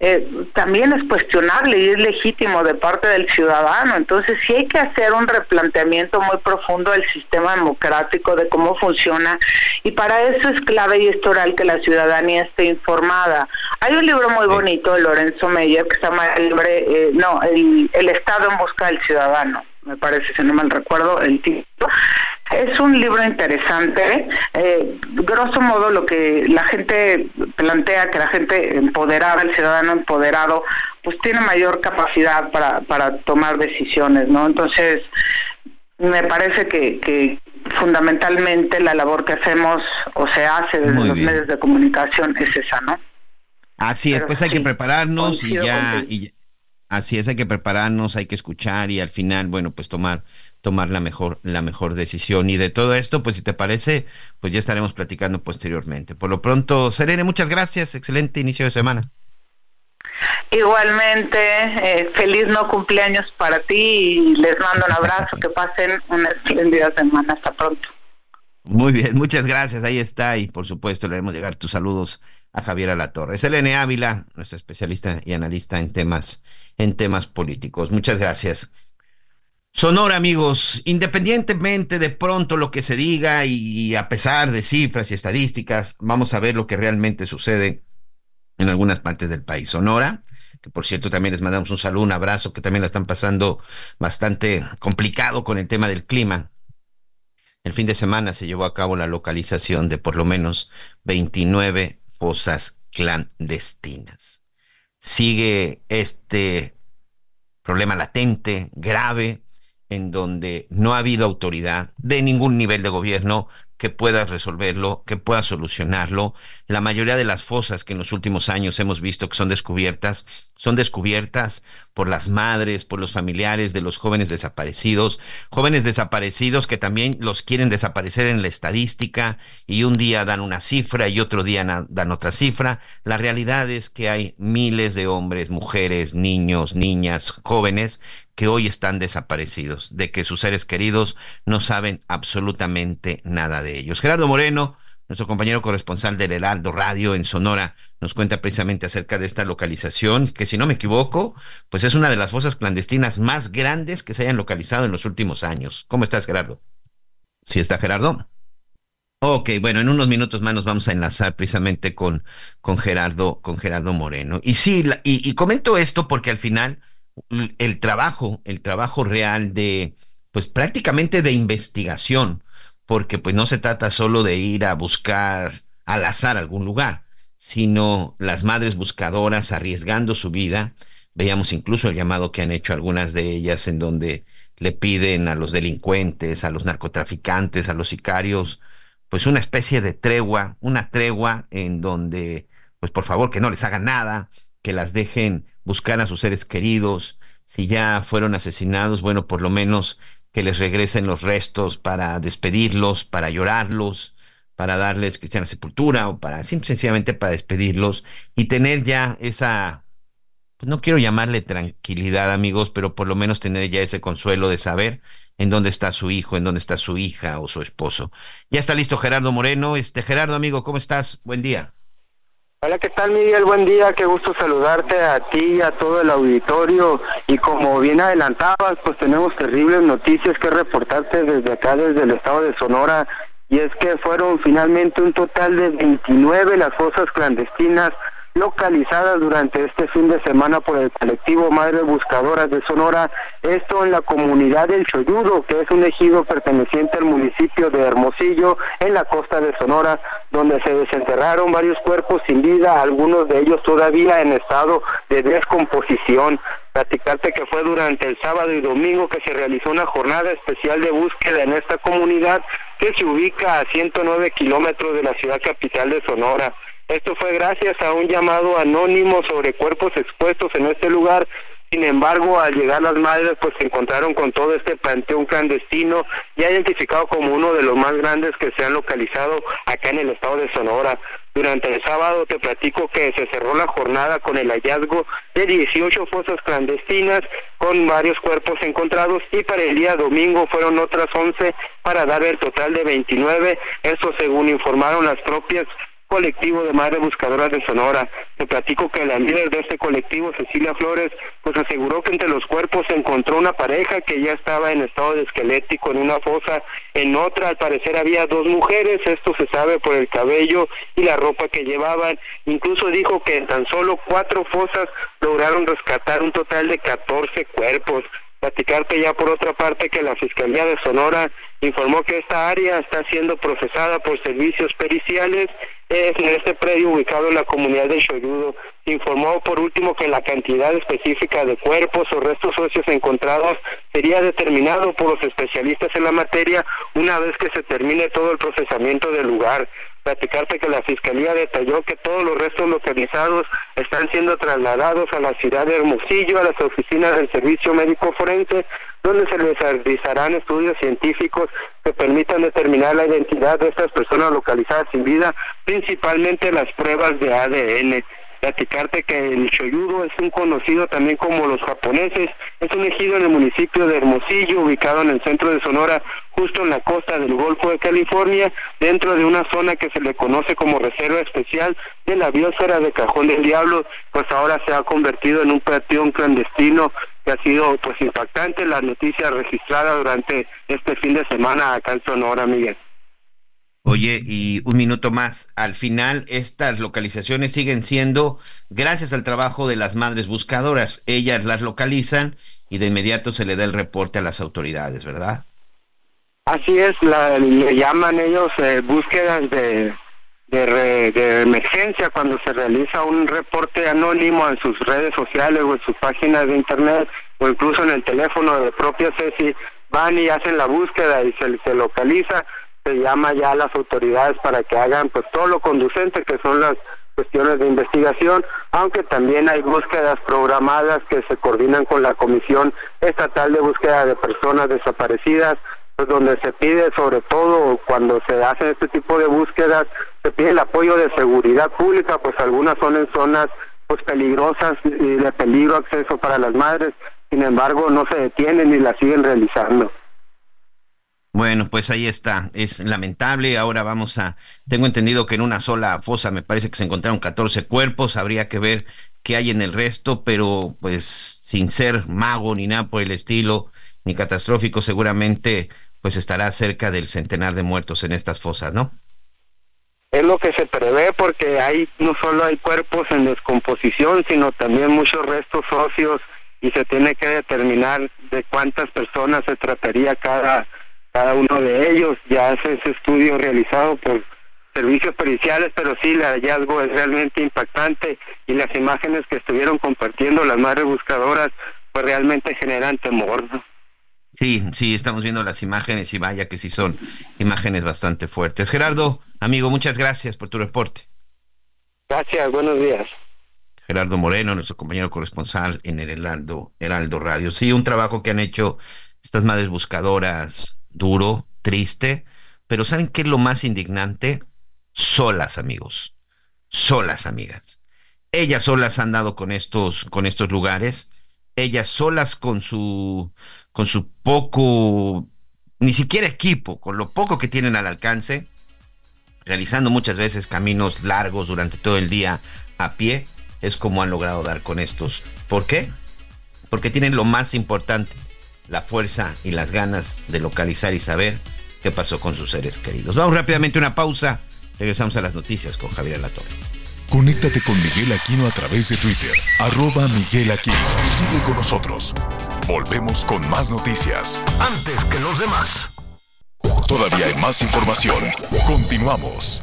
eh, también es cuestionable y es legítimo de parte del ciudadano. Entonces sí hay que hacer un replanteamiento muy profundo del sistema democrático, de cómo funciona, y para eso es clave y estoral que la ciudadanía esté informada. Hay un libro muy bonito de Lorenzo Meyer que se llama el, eh, no, el, el Estado en busca del ciudadano me parece, si no mal recuerdo el título. Es un libro interesante. Eh, grosso modo, lo que la gente plantea, que la gente empoderada, el ciudadano empoderado, pues tiene mayor capacidad para, para tomar decisiones, ¿no? Entonces, me parece que, que fundamentalmente la labor que hacemos o se hace desde los medios de comunicación es esa, ¿no? Así es, pues hay que prepararnos y ya, y Así es, hay que prepararnos, hay que escuchar y al final, bueno, pues tomar tomar la mejor la mejor decisión y de todo esto, pues si te parece, pues ya estaremos platicando posteriormente. Por lo pronto, Serene, muchas gracias, excelente inicio de semana. Igualmente, eh, feliz no cumpleaños para ti y les mando un abrazo, que pasen una espléndida semana, hasta pronto. Muy bien, muchas gracias, ahí está y por supuesto le haremos llegar tus saludos a Javier Alatorre. Selene Ávila, nuestra especialista y analista en temas en temas políticos. Muchas gracias. Sonora, amigos, independientemente de pronto lo que se diga y a pesar de cifras y estadísticas, vamos a ver lo que realmente sucede en algunas partes del país. Sonora, que por cierto también les mandamos un saludo, un abrazo, que también la están pasando bastante complicado con el tema del clima. El fin de semana se llevó a cabo la localización de por lo menos 29 fosas clandestinas sigue este problema latente, grave, en donde no ha habido autoridad de ningún nivel de gobierno que pueda resolverlo, que pueda solucionarlo. La mayoría de las fosas que en los últimos años hemos visto que son descubiertas, son descubiertas por las madres, por los familiares de los jóvenes desaparecidos, jóvenes desaparecidos que también los quieren desaparecer en la estadística y un día dan una cifra y otro día dan otra cifra. La realidad es que hay miles de hombres, mujeres, niños, niñas, jóvenes que hoy están desaparecidos, de que sus seres queridos no saben absolutamente nada de ellos. Gerardo Moreno, nuestro compañero corresponsal del Heraldo Radio en Sonora, nos cuenta precisamente acerca de esta localización, que si no me equivoco, pues es una de las fosas clandestinas más grandes que se hayan localizado en los últimos años. ¿Cómo estás, Gerardo? ¿Sí está Gerardo? Ok, bueno, en unos minutos más nos vamos a enlazar precisamente con, con Gerardo, con Gerardo Moreno. Y sí, y comento esto porque al final el trabajo, el trabajo real de, pues prácticamente de investigación, porque pues no se trata solo de ir a buscar al azar algún lugar, sino las madres buscadoras arriesgando su vida. Veíamos incluso el llamado que han hecho algunas de ellas en donde le piden a los delincuentes, a los narcotraficantes, a los sicarios, pues una especie de tregua, una tregua en donde, pues por favor, que no les hagan nada, que las dejen buscar a sus seres queridos, si ya fueron asesinados, bueno, por lo menos que les regresen los restos para despedirlos, para llorarlos, para darles cristiana sepultura o para sencillamente para despedirlos y tener ya esa, pues no quiero llamarle tranquilidad amigos, pero por lo menos tener ya ese consuelo de saber en dónde está su hijo, en dónde está su hija o su esposo. Ya está listo Gerardo Moreno. Este Gerardo, amigo, ¿cómo estás? Buen día. Hola, ¿qué tal Miguel? Buen día, qué gusto saludarte a ti y a todo el auditorio. Y como bien adelantabas, pues tenemos terribles noticias que reportarte desde acá, desde el estado de Sonora. Y es que fueron finalmente un total de 29 las fosas clandestinas localizadas durante este fin de semana por el colectivo Madres Buscadoras de Sonora, esto en la comunidad del Choyudo, que es un ejido perteneciente al municipio de Hermosillo, en la costa de Sonora, donde se desenterraron varios cuerpos sin vida, algunos de ellos todavía en estado de descomposición. Platicarte que fue durante el sábado y domingo que se realizó una jornada especial de búsqueda en esta comunidad que se ubica a 109 kilómetros de la ciudad capital de Sonora. Esto fue gracias a un llamado anónimo sobre cuerpos expuestos en este lugar. Sin embargo, al llegar las madres, pues se encontraron con todo este panteón clandestino, ya identificado como uno de los más grandes que se han localizado acá en el estado de Sonora. Durante el sábado te platico que se cerró la jornada con el hallazgo de 18 fosas clandestinas con varios cuerpos encontrados y para el día domingo fueron otras 11 para dar el total de 29. Esto según informaron las propias colectivo de Madres Buscadoras de Sonora. Te platico que la líder de este colectivo, Cecilia Flores, pues aseguró que entre los cuerpos se encontró una pareja que ya estaba en estado de esquelético en una fosa, en otra al parecer había dos mujeres, esto se sabe por el cabello y la ropa que llevaban. Incluso dijo que en tan solo cuatro fosas lograron rescatar un total de 14 cuerpos platicarte ya por otra parte que la Fiscalía de Sonora informó que esta área está siendo procesada por servicios periciales es en este predio ubicado en la comunidad de Choyudo. Informó por último que la cantidad específica de cuerpos o restos óseos encontrados sería determinado por los especialistas en la materia una vez que se termine todo el procesamiento del lugar platicarte que la Fiscalía detalló que todos los restos localizados están siendo trasladados a la ciudad de Hermosillo, a las oficinas del Servicio Médico Forense, donde se les realizarán estudios científicos que permitan determinar la identidad de estas personas localizadas sin vida, principalmente las pruebas de ADN platicarte que el Choyudo es un conocido también como los japoneses, es un ejido en el municipio de Hermosillo, ubicado en el centro de Sonora, justo en la costa del Golfo de California, dentro de una zona que se le conoce como Reserva Especial de la Biosfera de Cajón del Diablo, pues ahora se ha convertido en un panteón clandestino que ha sido pues impactante la noticia registrada durante este fin de semana acá en Sonora, Miguel. Oye, y un minuto más. Al final, estas localizaciones siguen siendo gracias al trabajo de las madres buscadoras. Ellas las localizan y de inmediato se le da el reporte a las autoridades, ¿verdad? Así es, la, le llaman ellos eh, búsquedas de, de, emergencia cuando se realiza un reporte anónimo en sus redes sociales o en sus páginas de internet o incluso en el teléfono de propia Ceci, van y hacen la búsqueda y se, se localiza se llama ya a las autoridades para que hagan pues todo lo conducente que son las cuestiones de investigación, aunque también hay búsquedas programadas que se coordinan con la Comisión Estatal de Búsqueda de Personas Desaparecidas, pues donde se pide sobre todo cuando se hacen este tipo de búsquedas, se pide el apoyo de seguridad pública, pues algunas son en zonas pues peligrosas y de peligro acceso para las madres, sin embargo no se detienen ni la siguen realizando. Bueno, pues ahí está. Es lamentable. Ahora vamos a. Tengo entendido que en una sola fosa me parece que se encontraron 14 cuerpos. Habría que ver qué hay en el resto, pero pues sin ser mago ni nada por el estilo, ni catastrófico, seguramente pues estará cerca del centenar de muertos en estas fosas, ¿no? Es lo que se prevé porque hay no solo hay cuerpos en descomposición, sino también muchos restos óseos y se tiene que determinar de cuántas personas se trataría cada cada uno de ellos. Ya hace ese estudio realizado por servicios periciales, pero sí, el hallazgo es realmente impactante y las imágenes que estuvieron compartiendo las madres buscadoras pues realmente generan temor. Sí, sí, estamos viendo las imágenes y vaya que sí son imágenes bastante fuertes. Gerardo, amigo, muchas gracias por tu reporte. Gracias, buenos días. Gerardo Moreno, nuestro compañero corresponsal en el Heraldo, Heraldo Radio. Sí, un trabajo que han hecho estas madres buscadoras duro, triste, pero ¿saben qué es lo más indignante? Solas, amigos, solas, amigas. Ellas solas han dado con estos, con estos lugares, ellas solas con su, con su poco, ni siquiera equipo, con lo poco que tienen al alcance, realizando muchas veces caminos largos durante todo el día a pie, es como han logrado dar con estos. ¿Por qué? Porque tienen lo más importante, la fuerza y las ganas de localizar y saber qué pasó con sus seres queridos. Vamos rápidamente a una pausa. Regresamos a las noticias con Javier Latorre. Conéctate con Miguel Aquino a través de Twitter, arroba Miguel Aquino. Sigue con nosotros. Volvemos con más noticias. Antes que los demás. Todavía hay más información. Continuamos.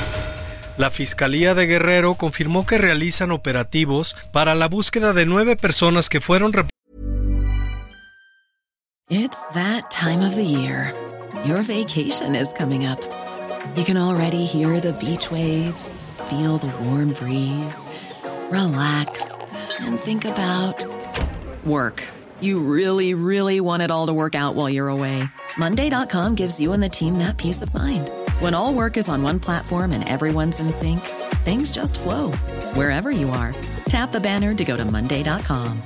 La Fiscalía de Guerrero confirmó que realizan operativos para la búsqueda de nueve personas que fueron It's that time of the year. Your vacation is coming up. You can already hear the beach waves, feel the warm breeze, relax and think about work. You really, really want it all to work out while you're away. Monday.com gives you and the team that peace of mind. When all work is on one platform and everyone's in sync, things just flow wherever you are. Tap the banner to go to Monday.com.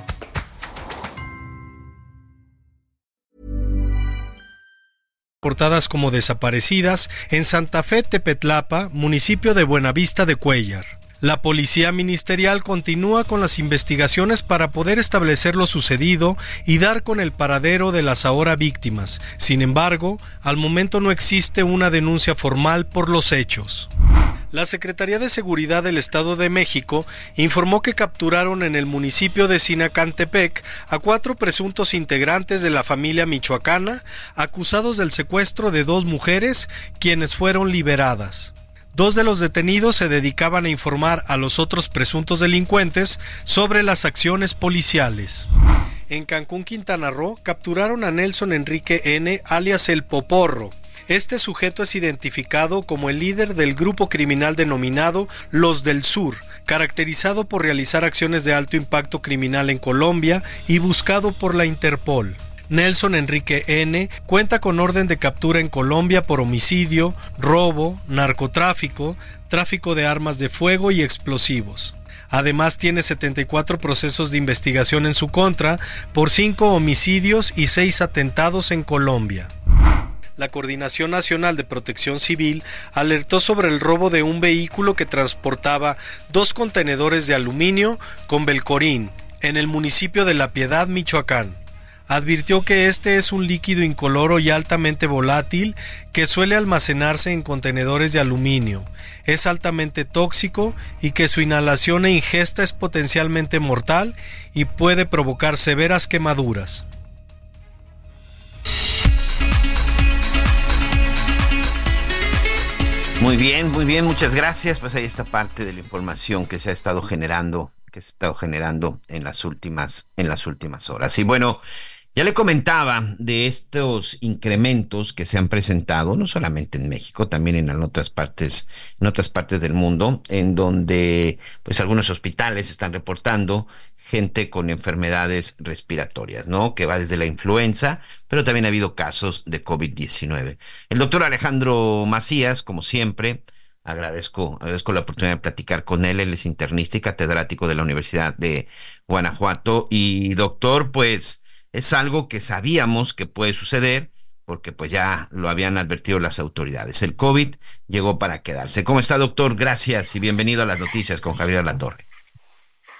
Portadas como desaparecidas en Santa Fe Tepetlapa, municipio de Buenavista de Cuellar. La policía ministerial continúa con las investigaciones para poder establecer lo sucedido y dar con el paradero de las ahora víctimas. Sin embargo, al momento no existe una denuncia formal por los hechos. La Secretaría de Seguridad del Estado de México informó que capturaron en el municipio de Sinacantepec a cuatro presuntos integrantes de la familia michoacana acusados del secuestro de dos mujeres quienes fueron liberadas. Dos de los detenidos se dedicaban a informar a los otros presuntos delincuentes sobre las acciones policiales. En Cancún, Quintana Roo, capturaron a Nelson Enrique N., alias El Poporro. Este sujeto es identificado como el líder del grupo criminal denominado Los del Sur, caracterizado por realizar acciones de alto impacto criminal en Colombia y buscado por la Interpol. Nelson Enrique N. cuenta con orden de captura en Colombia por homicidio, robo, narcotráfico, tráfico de armas de fuego y explosivos. Además tiene 74 procesos de investigación en su contra por 5 homicidios y 6 atentados en Colombia. La Coordinación Nacional de Protección Civil alertó sobre el robo de un vehículo que transportaba dos contenedores de aluminio con Belcorín en el municipio de La Piedad, Michoacán advirtió que este es un líquido incoloro y altamente volátil que suele almacenarse en contenedores de aluminio, es altamente tóxico y que su inhalación e ingesta es potencialmente mortal y puede provocar severas quemaduras. Muy bien, muy bien, muchas gracias. Pues ahí está parte de la información que se ha estado generando, que se ha estado generando en las últimas, en las últimas horas. Y bueno, ya le comentaba de estos incrementos que se han presentado, no solamente en México, también en otras partes, en otras partes del mundo, en donde pues algunos hospitales están reportando gente con enfermedades respiratorias, ¿no? Que va desde la influenza, pero también ha habido casos de COVID-19. El doctor Alejandro Macías, como siempre, agradezco, agradezco la oportunidad de platicar con él. Él es internista y catedrático de la Universidad de Guanajuato. Y doctor, pues es algo que sabíamos que puede suceder porque pues ya lo habían advertido las autoridades. El COVID llegó para quedarse. ¿Cómo está, doctor? Gracias y bienvenido a las noticias con Javier Torre.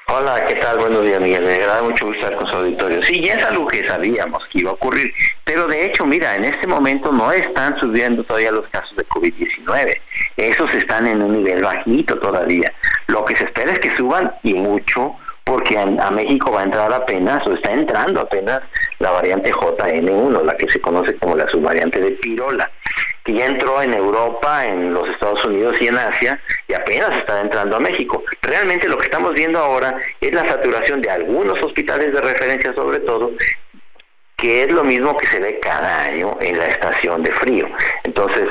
Hola, ¿qué tal? Buenos días, Miguel. Me da mucho estar con su auditorio. Sí, ya es algo que sabíamos que iba a ocurrir, pero de hecho, mira, en este momento no están subiendo todavía los casos de COVID-19. Esos están en un nivel bajito todavía. Lo que se espera es que suban y mucho porque a, México va a entrar apenas, o está entrando apenas, la variante JN1, la que se conoce como la subvariante de Pirola, que ya entró en Europa, en los Estados Unidos y en Asia, y apenas está entrando a México. Realmente lo que estamos viendo ahora es la saturación de algunos hospitales de referencia sobre todo, que es lo mismo que se ve cada año en la estación de frío. Entonces,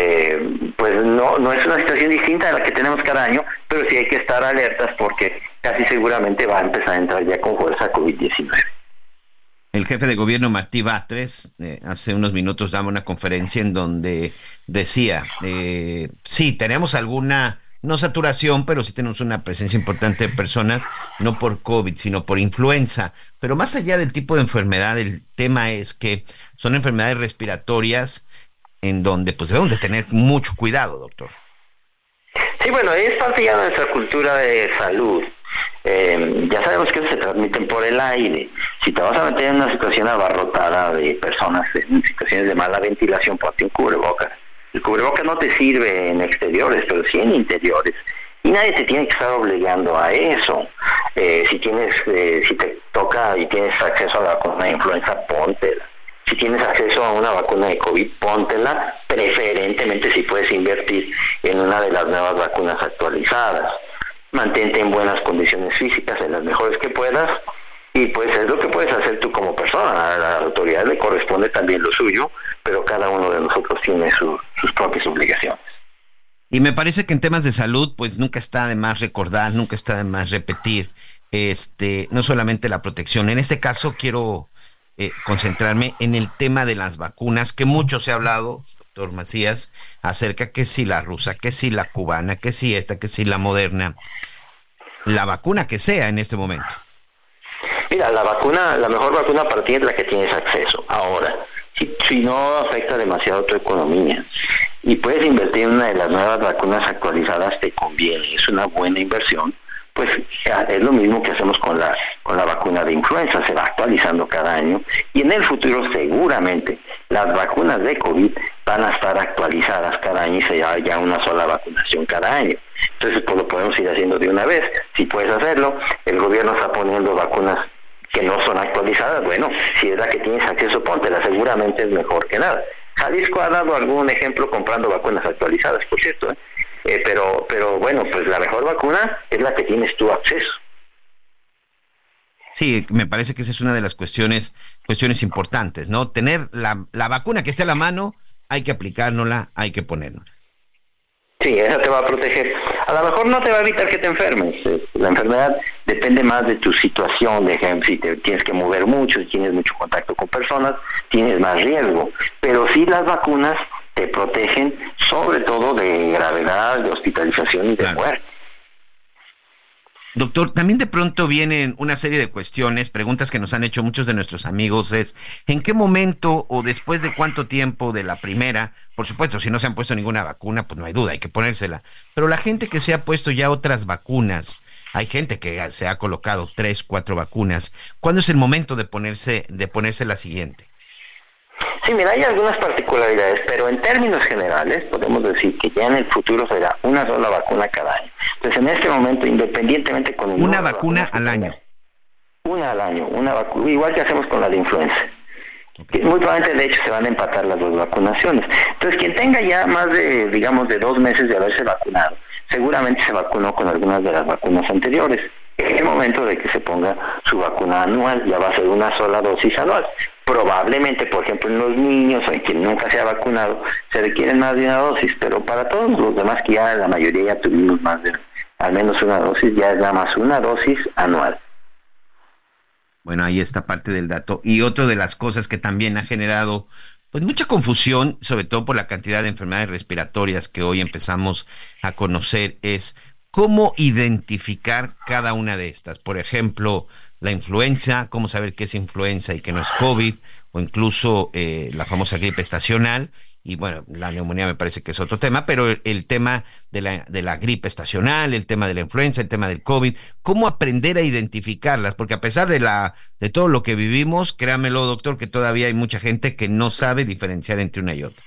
eh, pues no, no es una situación distinta a la que tenemos cada año, pero sí hay que estar alertas porque casi seguramente va a empezar a entrar ya con fuerza COVID-19. El jefe de gobierno Martí Batres eh, hace unos minutos daba una conferencia en donde decía, eh, sí, tenemos alguna no saturación, pero sí tenemos una presencia importante de personas, no por COVID, sino por influenza. Pero más allá del tipo de enfermedad, el tema es que son enfermedades respiratorias en donde pues debemos de tener mucho cuidado, doctor. Sí, bueno, es parte ya de nuestra cultura de salud. Eh, ya sabemos que se transmiten por el aire. Si te vas a meter en una situación abarrotada de personas en situaciones de mala ventilación, ponte un cubrebocas. El cubrebocas no te sirve en exteriores, pero sí en interiores. Y nadie te tiene que estar obligando a eso. Eh, si tienes, eh, si te toca y tienes acceso a la influenza, póntela. Si tienes acceso a una vacuna de COVID, póntela, preferentemente si puedes invertir en una de las nuevas vacunas actualizadas mantente en buenas condiciones físicas, en las mejores que puedas, y pues es lo que puedes hacer tú como persona. A la autoridad le corresponde también lo suyo, pero cada uno de nosotros tiene sus propias obligaciones. Y me parece que en temas de salud, pues nunca está de más recordar, nunca está de más repetir, este, no solamente la protección. En este caso quiero eh, concentrarme en el tema de las vacunas, que mucho se ha hablado, doctor Macías, acerca que si la rusa, que si la cubana, que si esta, que si la moderna, la vacuna que sea en este momento. Mira, la vacuna, la mejor vacuna para ti es la que tienes acceso. Ahora, si, si no afecta demasiado tu economía y puedes invertir en una de las nuevas vacunas actualizadas, te conviene, es una buena inversión pues es lo mismo que hacemos con la, con la vacuna de influenza, se va actualizando cada año y en el futuro seguramente las vacunas de COVID van a estar actualizadas cada año y se ya una sola vacunación cada año. Entonces pues lo podemos ir haciendo de una vez, si puedes hacerlo, el gobierno está poniendo vacunas que no son actualizadas, bueno, si es la que tienes acceso, póntela, seguramente es mejor que nada. Jalisco ha dado algún ejemplo comprando vacunas actualizadas, por cierto, ¿eh? Eh, pero, pero bueno, pues la mejor vacuna es la que tienes tu acceso. Sí, me parece que esa es una de las cuestiones, cuestiones importantes, ¿no? Tener la, la vacuna que esté a la mano, hay que aplicárnosla, hay que ponerla. Sí, esa te va a proteger. A lo mejor no te va a evitar que te enfermes. Eh, la enfermedad depende más de tu situación, de ejemplo, si te tienes que mover mucho, si tienes mucho contacto con personas, tienes más riesgo. Pero sí las vacunas te protegen sobre todo de gravedad, de hospitalización y de muerte. Doctor, también de pronto vienen una serie de cuestiones, preguntas que nos han hecho muchos de nuestros amigos, es ¿en qué momento o después de cuánto tiempo de la primera? Por supuesto, si no se han puesto ninguna vacuna, pues no hay duda, hay que ponérsela. Pero la gente que se ha puesto ya otras vacunas, hay gente que se ha colocado tres, cuatro vacunas, ¿cuándo es el momento de ponerse, de ponerse la siguiente? Sí, mira, hay algunas particularidades, pero en términos generales podemos decir que ya en el futuro será una sola vacuna cada año. Entonces, en este momento, independientemente con... Una vacuna al año. Una al año, una vacuna, igual que hacemos con la de influenza. Muy probablemente, de hecho, se van a empatar las dos vacunaciones. Entonces, quien tenga ya más de, digamos, de dos meses de haberse vacunado, seguramente se vacunó con algunas de las vacunas anteriores. En el momento de que se ponga su vacuna anual, ya va a ser una sola dosis anual probablemente, por ejemplo, en los niños o en quien nunca se ha vacunado, se requieren más de una dosis, pero para todos los demás que ya la mayoría ya tuvimos más de al menos una dosis, ya es nada más una dosis anual. Bueno, ahí está parte del dato. Y otra de las cosas que también ha generado pues mucha confusión, sobre todo por la cantidad de enfermedades respiratorias que hoy empezamos a conocer, es cómo identificar cada una de estas. Por ejemplo, la influenza, cómo saber qué es influenza y qué no es COVID, o incluso eh, la famosa gripe estacional. Y bueno, la neumonía me parece que es otro tema, pero el, tema de la, de la gripe estacional, el tema de la influenza, el tema del COVID, cómo aprender a identificarlas, porque a pesar de, la, de todo lo que vivimos, créamelo, doctor, que todavía hay mucha gente que no sabe diferenciar entre una y otra.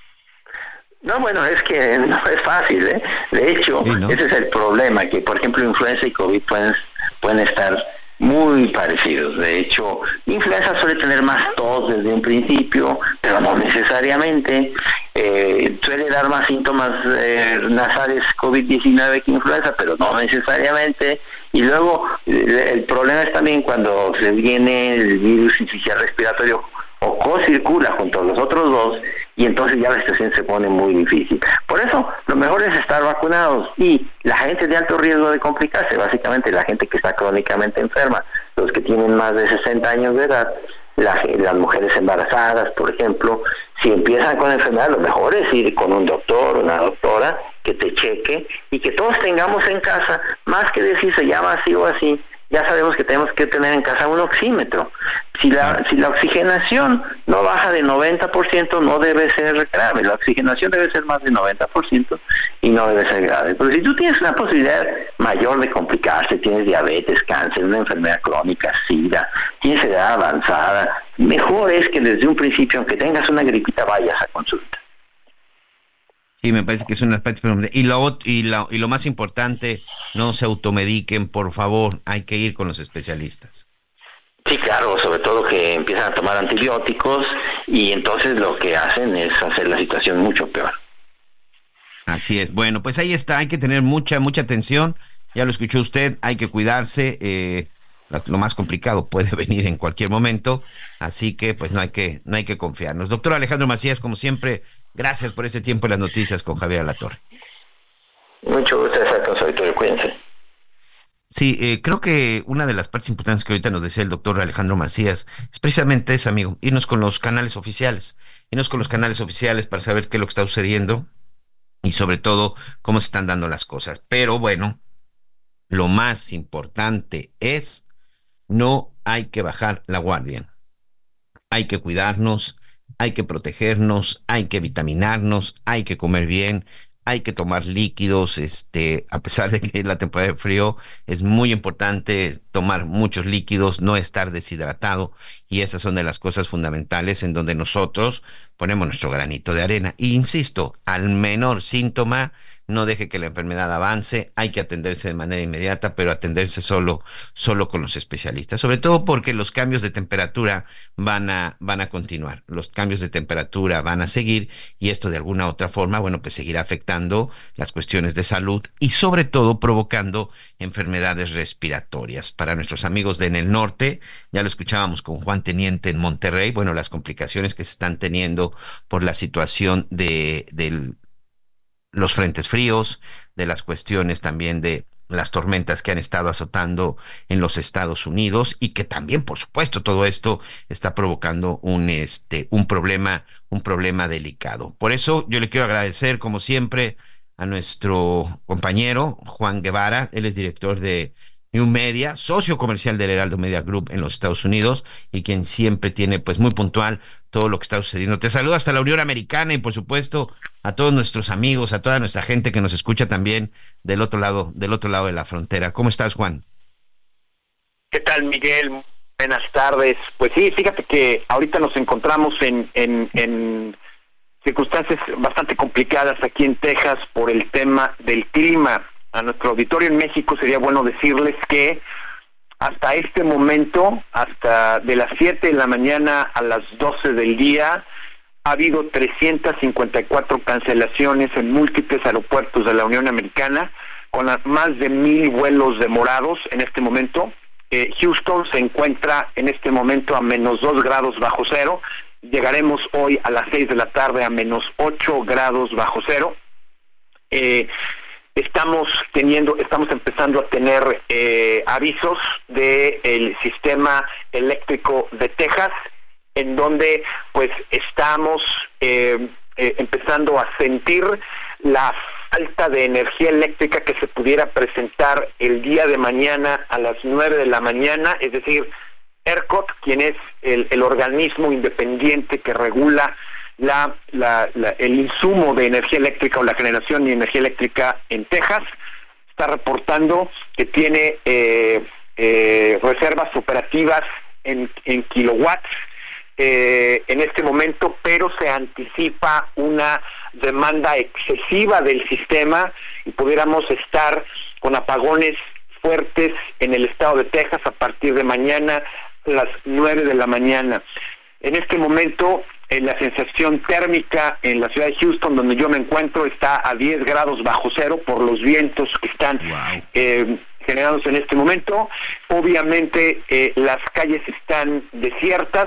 No, bueno, es que *laughs* no es fácil, ¿eh? De hecho, ese es el problema, que por ejemplo influenza y COVID pueden, pueden estar muy parecidos. De hecho, influenza suele tener más tos desde un principio, pero no necesariamente. Eh, suele dar más síntomas eh, nasales COVID-19 que influenza, pero no necesariamente. Y luego el problema es también cuando se viene el virus inicial respiratorio o co-circula junto a los otros dos y entonces ya la situación se pone muy difícil. Por eso lo mejor es estar vacunados y la gente de alto riesgo de complicarse, básicamente la gente que está crónicamente enferma, los que tienen más de 60 años de edad, las mujeres embarazadas, por ejemplo, si empiezan con enfermedad, lo mejor es ir con un doctor, una doctora que te cheque y que todos tengamos en casa, más que decir se llama así o así, ya sabemos que tenemos que tener en casa un oxímetro. Si la, si la oxigenación no baja de 90%, no debe ser grave. La oxigenación debe ser más de 90% y no debe ser grave. Pero si tú tienes una posibilidad mayor de complicarse, tienes diabetes, cáncer, una enfermedad crónica, sida, tienes edad avanzada, mejor es que desde un principio, aunque tengas una gripita, vayas a consulta. Sí, me parece que es una aspecto y lo y lo, y lo más importante, no se automediquen, por favor, hay que ir con los especialistas. Sí, claro, sobre todo que empiezan a tomar antibióticos y entonces lo que hacen es hacer la situación mucho peor. Así es. Bueno, pues ahí está, hay que tener mucha, mucha atención. Ya lo escuchó usted, hay que cuidarse. Eh, lo más complicado puede *laughs* venir en cualquier momento, así que pues no hay que, no hay que confiarnos. Doctor Alejandro Macías, como siempre, Gracias por este tiempo en las noticias con Javier Alatorre. Mucho gusto estar con su cuídense. Sí, eh, creo que una de las partes importantes que ahorita nos decía el doctor Alejandro Macías es precisamente esa, amigo, irnos con los canales oficiales, irnos con los canales oficiales para saber qué es lo que está sucediendo y sobre todo cómo se están dando las cosas. Pero bueno, lo más importante es no hay que bajar la guardia. Hay que cuidarnos, hay que protegernos, hay que vitaminarnos, hay que comer bien, hay que tomar líquidos, este, a pesar de que la temporada de frío es muy importante tomar muchos líquidos, no estar deshidratado, y esas son de las cosas fundamentales en donde nosotros ponemos nuestro granito de arena. Y insisto, al menor síntoma, no deje que la enfermedad avance, hay que atenderse de manera inmediata, pero atenderse solo, solo con los especialistas, sobre todo porque los cambios de temperatura van a, van a continuar, los cambios de temperatura van a seguir y esto de alguna otra forma, bueno, pues seguirá afectando las cuestiones de salud y sobre todo provocando enfermedades respiratorias. Para nuestros amigos de en el norte, ya lo escuchábamos con Juan Teniente en Monterrey, bueno, las complicaciones que se están teniendo por la situación de, del los frentes fríos, de las cuestiones también de las tormentas que han estado azotando en los Estados Unidos y que también, por supuesto, todo esto está provocando un este un problema un problema delicado. Por eso yo le quiero agradecer como siempre a nuestro compañero Juan Guevara, él es director de New Media, socio comercial del Heraldo Media Group en los Estados Unidos y quien siempre tiene pues muy puntual todo lo que está sucediendo. Te saludo hasta la Unión Americana y por supuesto a todos nuestros amigos, a toda nuestra gente que nos escucha también del otro lado, del otro lado de la frontera. ¿Cómo estás, Juan? ¿Qué tal, Miguel? Buenas tardes. Pues sí, fíjate que ahorita nos encontramos en, en, en circunstancias bastante complicadas aquí en Texas por el tema del clima. A nuestro auditorio en México sería bueno decirles que hasta este momento, hasta de las 7 de la mañana a las 12 del día, ha habido 354 cancelaciones en múltiples aeropuertos de la Unión Americana, con más de mil vuelos demorados en este momento. Eh, Houston se encuentra en este momento a menos 2 grados bajo cero. Llegaremos hoy a las 6 de la tarde a menos 8 grados bajo cero. Eh, estamos teniendo, estamos empezando a tener eh, avisos del sistema eléctrico de Texas, en donde pues estamos eh, eh, empezando a sentir la falta de energía eléctrica que se pudiera presentar el día de mañana a las nueve de la mañana, es decir, ERCOT, quien es el organismo independiente que regula la, el insumo de energía eléctrica o la generación de energía eléctrica en Texas. Está reportando que tiene eh, eh, reservas operativas en kilowatts eh, en este momento, pero se anticipa una demanda excesiva del sistema y pudiéramos estar con apagones fuertes en el estado de Texas a partir de mañana a las nueve de la mañana. En este momento la sensación térmica en la ciudad de Houston, donde yo me encuentro, está a 10 grados bajo cero por los vientos que están eh, generados en este momento. Obviamente eh, las calles están desiertas.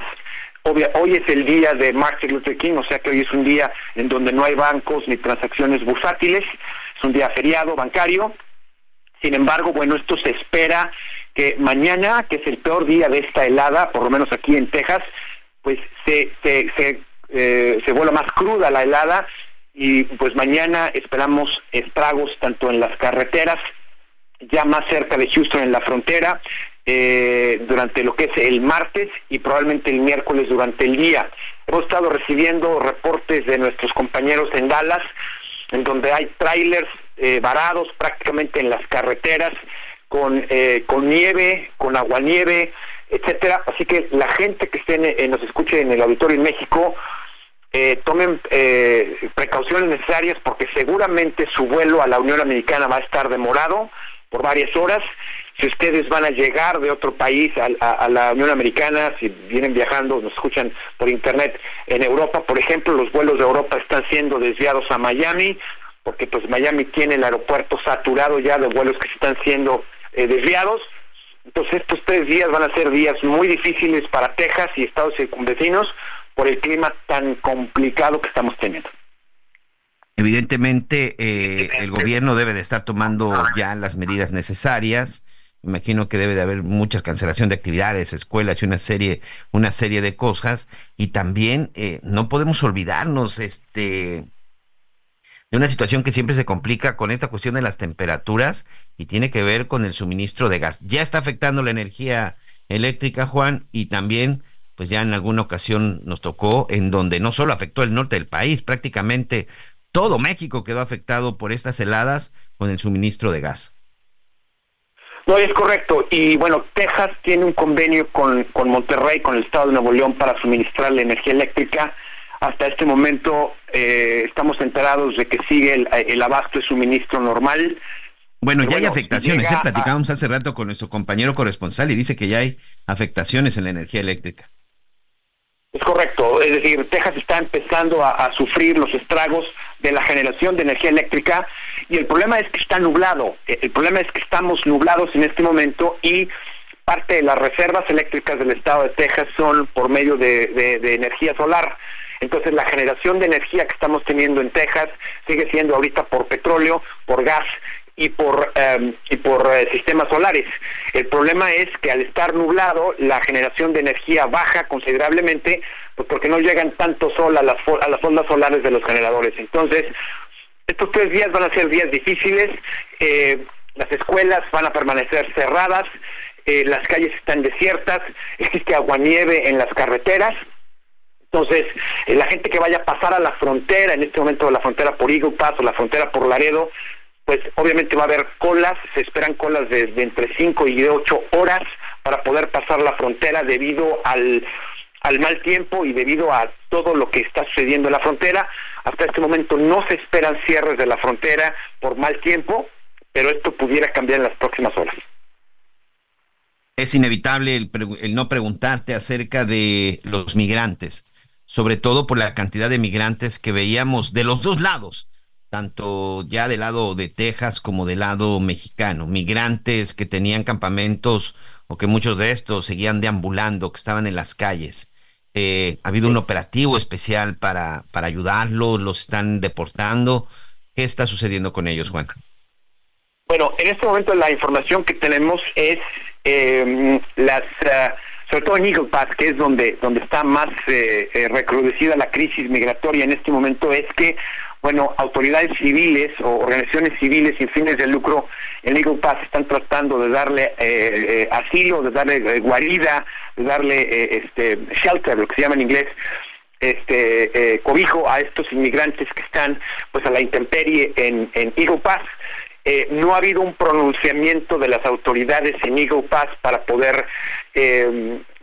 Hoy es el día de Martin Luther King, o sea que hoy es un día en donde no hay bancos ni transacciones bursátiles. Es un día feriado bancario. Sin embargo, bueno, esto se espera que mañana, que es el peor día de esta helada, por lo menos aquí en Texas, pues se, se, se, eh, se vuelve más cruda la helada y pues mañana esperamos estragos tanto en las carreteras, ya más cerca de Houston en la frontera, eh, durante lo que es el martes y probablemente el miércoles durante el día. Hemos estado recibiendo reportes de nuestros compañeros en Dallas, en donde hay trailers eh, varados prácticamente en las carreteras, con, eh, con nieve, con aguanieve, etcétera. Así que la gente que esté nos escuche en el auditorio en México, eh, tomen eh, precauciones necesarias porque seguramente su vuelo a la Unión Americana va a estar demorado por varias horas. Si ustedes van a llegar de otro país a, la Unión Americana, si vienen viajando, nos escuchan por internet en Europa, por ejemplo, los vuelos de Europa están siendo desviados a Miami, porque pues Miami tiene el aeropuerto saturado ya de vuelos que están siendo eh, desviados. Entonces estos tres días van a ser días muy difíciles para Texas y estados circunvecinos por el clima tan complicado que estamos teniendo. Evidentemente, eh, el gobierno debe de estar tomando ya las medidas necesarias. Imagino que debe de haber muchas cancelación de actividades, escuelas y una serie, una serie de cosas. Y también eh, no podemos olvidarnos, este, de una situación que siempre se complica con esta cuestión de las temperaturas y tiene que ver con el suministro de gas. Ya está afectando la energía eléctrica, Juan, y también pues ya en alguna ocasión nos tocó, en donde no solo afectó el norte del país, prácticamente todo México quedó afectado por estas heladas con el suministro de gas. No, es correcto. Y bueno, Texas tiene un convenio con, con Monterrey, con el Estado de Nuevo León, para suministrar la energía eléctrica. Hasta este momento eh, estamos enterados de que sigue el, abasto de suministro normal. Bueno, ya hay afectaciones. ¿eh? Platicábamos hace rato con nuestro compañero corresponsal y dice que ya hay afectaciones en la energía eléctrica. Es correcto, es decir, Texas está empezando a, sufrir los estragos de la generación de energía eléctrica y el problema es que está nublado, el problema es que estamos nublados en este momento y parte de las reservas eléctricas del estado de Texas son por medio de, energía solar. Entonces la generación de energía que estamos teniendo en Texas sigue siendo ahorita por petróleo, por gas y por, em, y por eh, sistemas solares. El problema es que al estar nublado, la generación de energía baja considerablemente, pues porque no llegan tanto sol a las, a las ondas solares de los generadores. Entonces, estos tres días van a ser días difíciles, eh, las escuelas van a permanecer cerradas, eh, las calles están desiertas, existe aguanieve en las carreteras, entonces, la gente que vaya a pasar a la frontera, en este momento la frontera por Eagle Pass o la frontera por Laredo, pues obviamente va a haber colas, se esperan colas de, entre 5 y 8 horas para poder pasar la frontera debido al, al mal tiempo y debido a todo lo que está sucediendo en la frontera. Hasta este momento no se esperan cierres de la frontera por mal tiempo, pero esto pudiera cambiar en las próximas horas. Es inevitable el, el no preguntarte acerca de los migrantes, sobre todo por la cantidad de migrantes que veíamos de los dos lados tanto ya del lado de Texas como del lado mexicano, migrantes que tenían campamentos o que muchos de estos seguían deambulando, que estaban en las calles. Eh, ha habido un operativo especial para, para ayudarlos, los están deportando. ¿Qué está sucediendo con ellos, Juan? Bueno, en este momento la información que tenemos es eh, las... Ah, sobre todo en Eagle Pass, que es donde, donde está más eh, recrudecida la crisis migratoria en este momento, es que bueno, autoridades civiles o organizaciones civiles sin fines de lucro en Eagle Pass están tratando de darle eh, eh, asilo, de darle eh, guarida, de darle este shelter, lo que se llama en inglés, este cobijo a estos inmigrantes que están pues a la intemperie en, en Eagle Pass. No ha habido un pronunciamiento de las autoridades en Eagle Pass para poder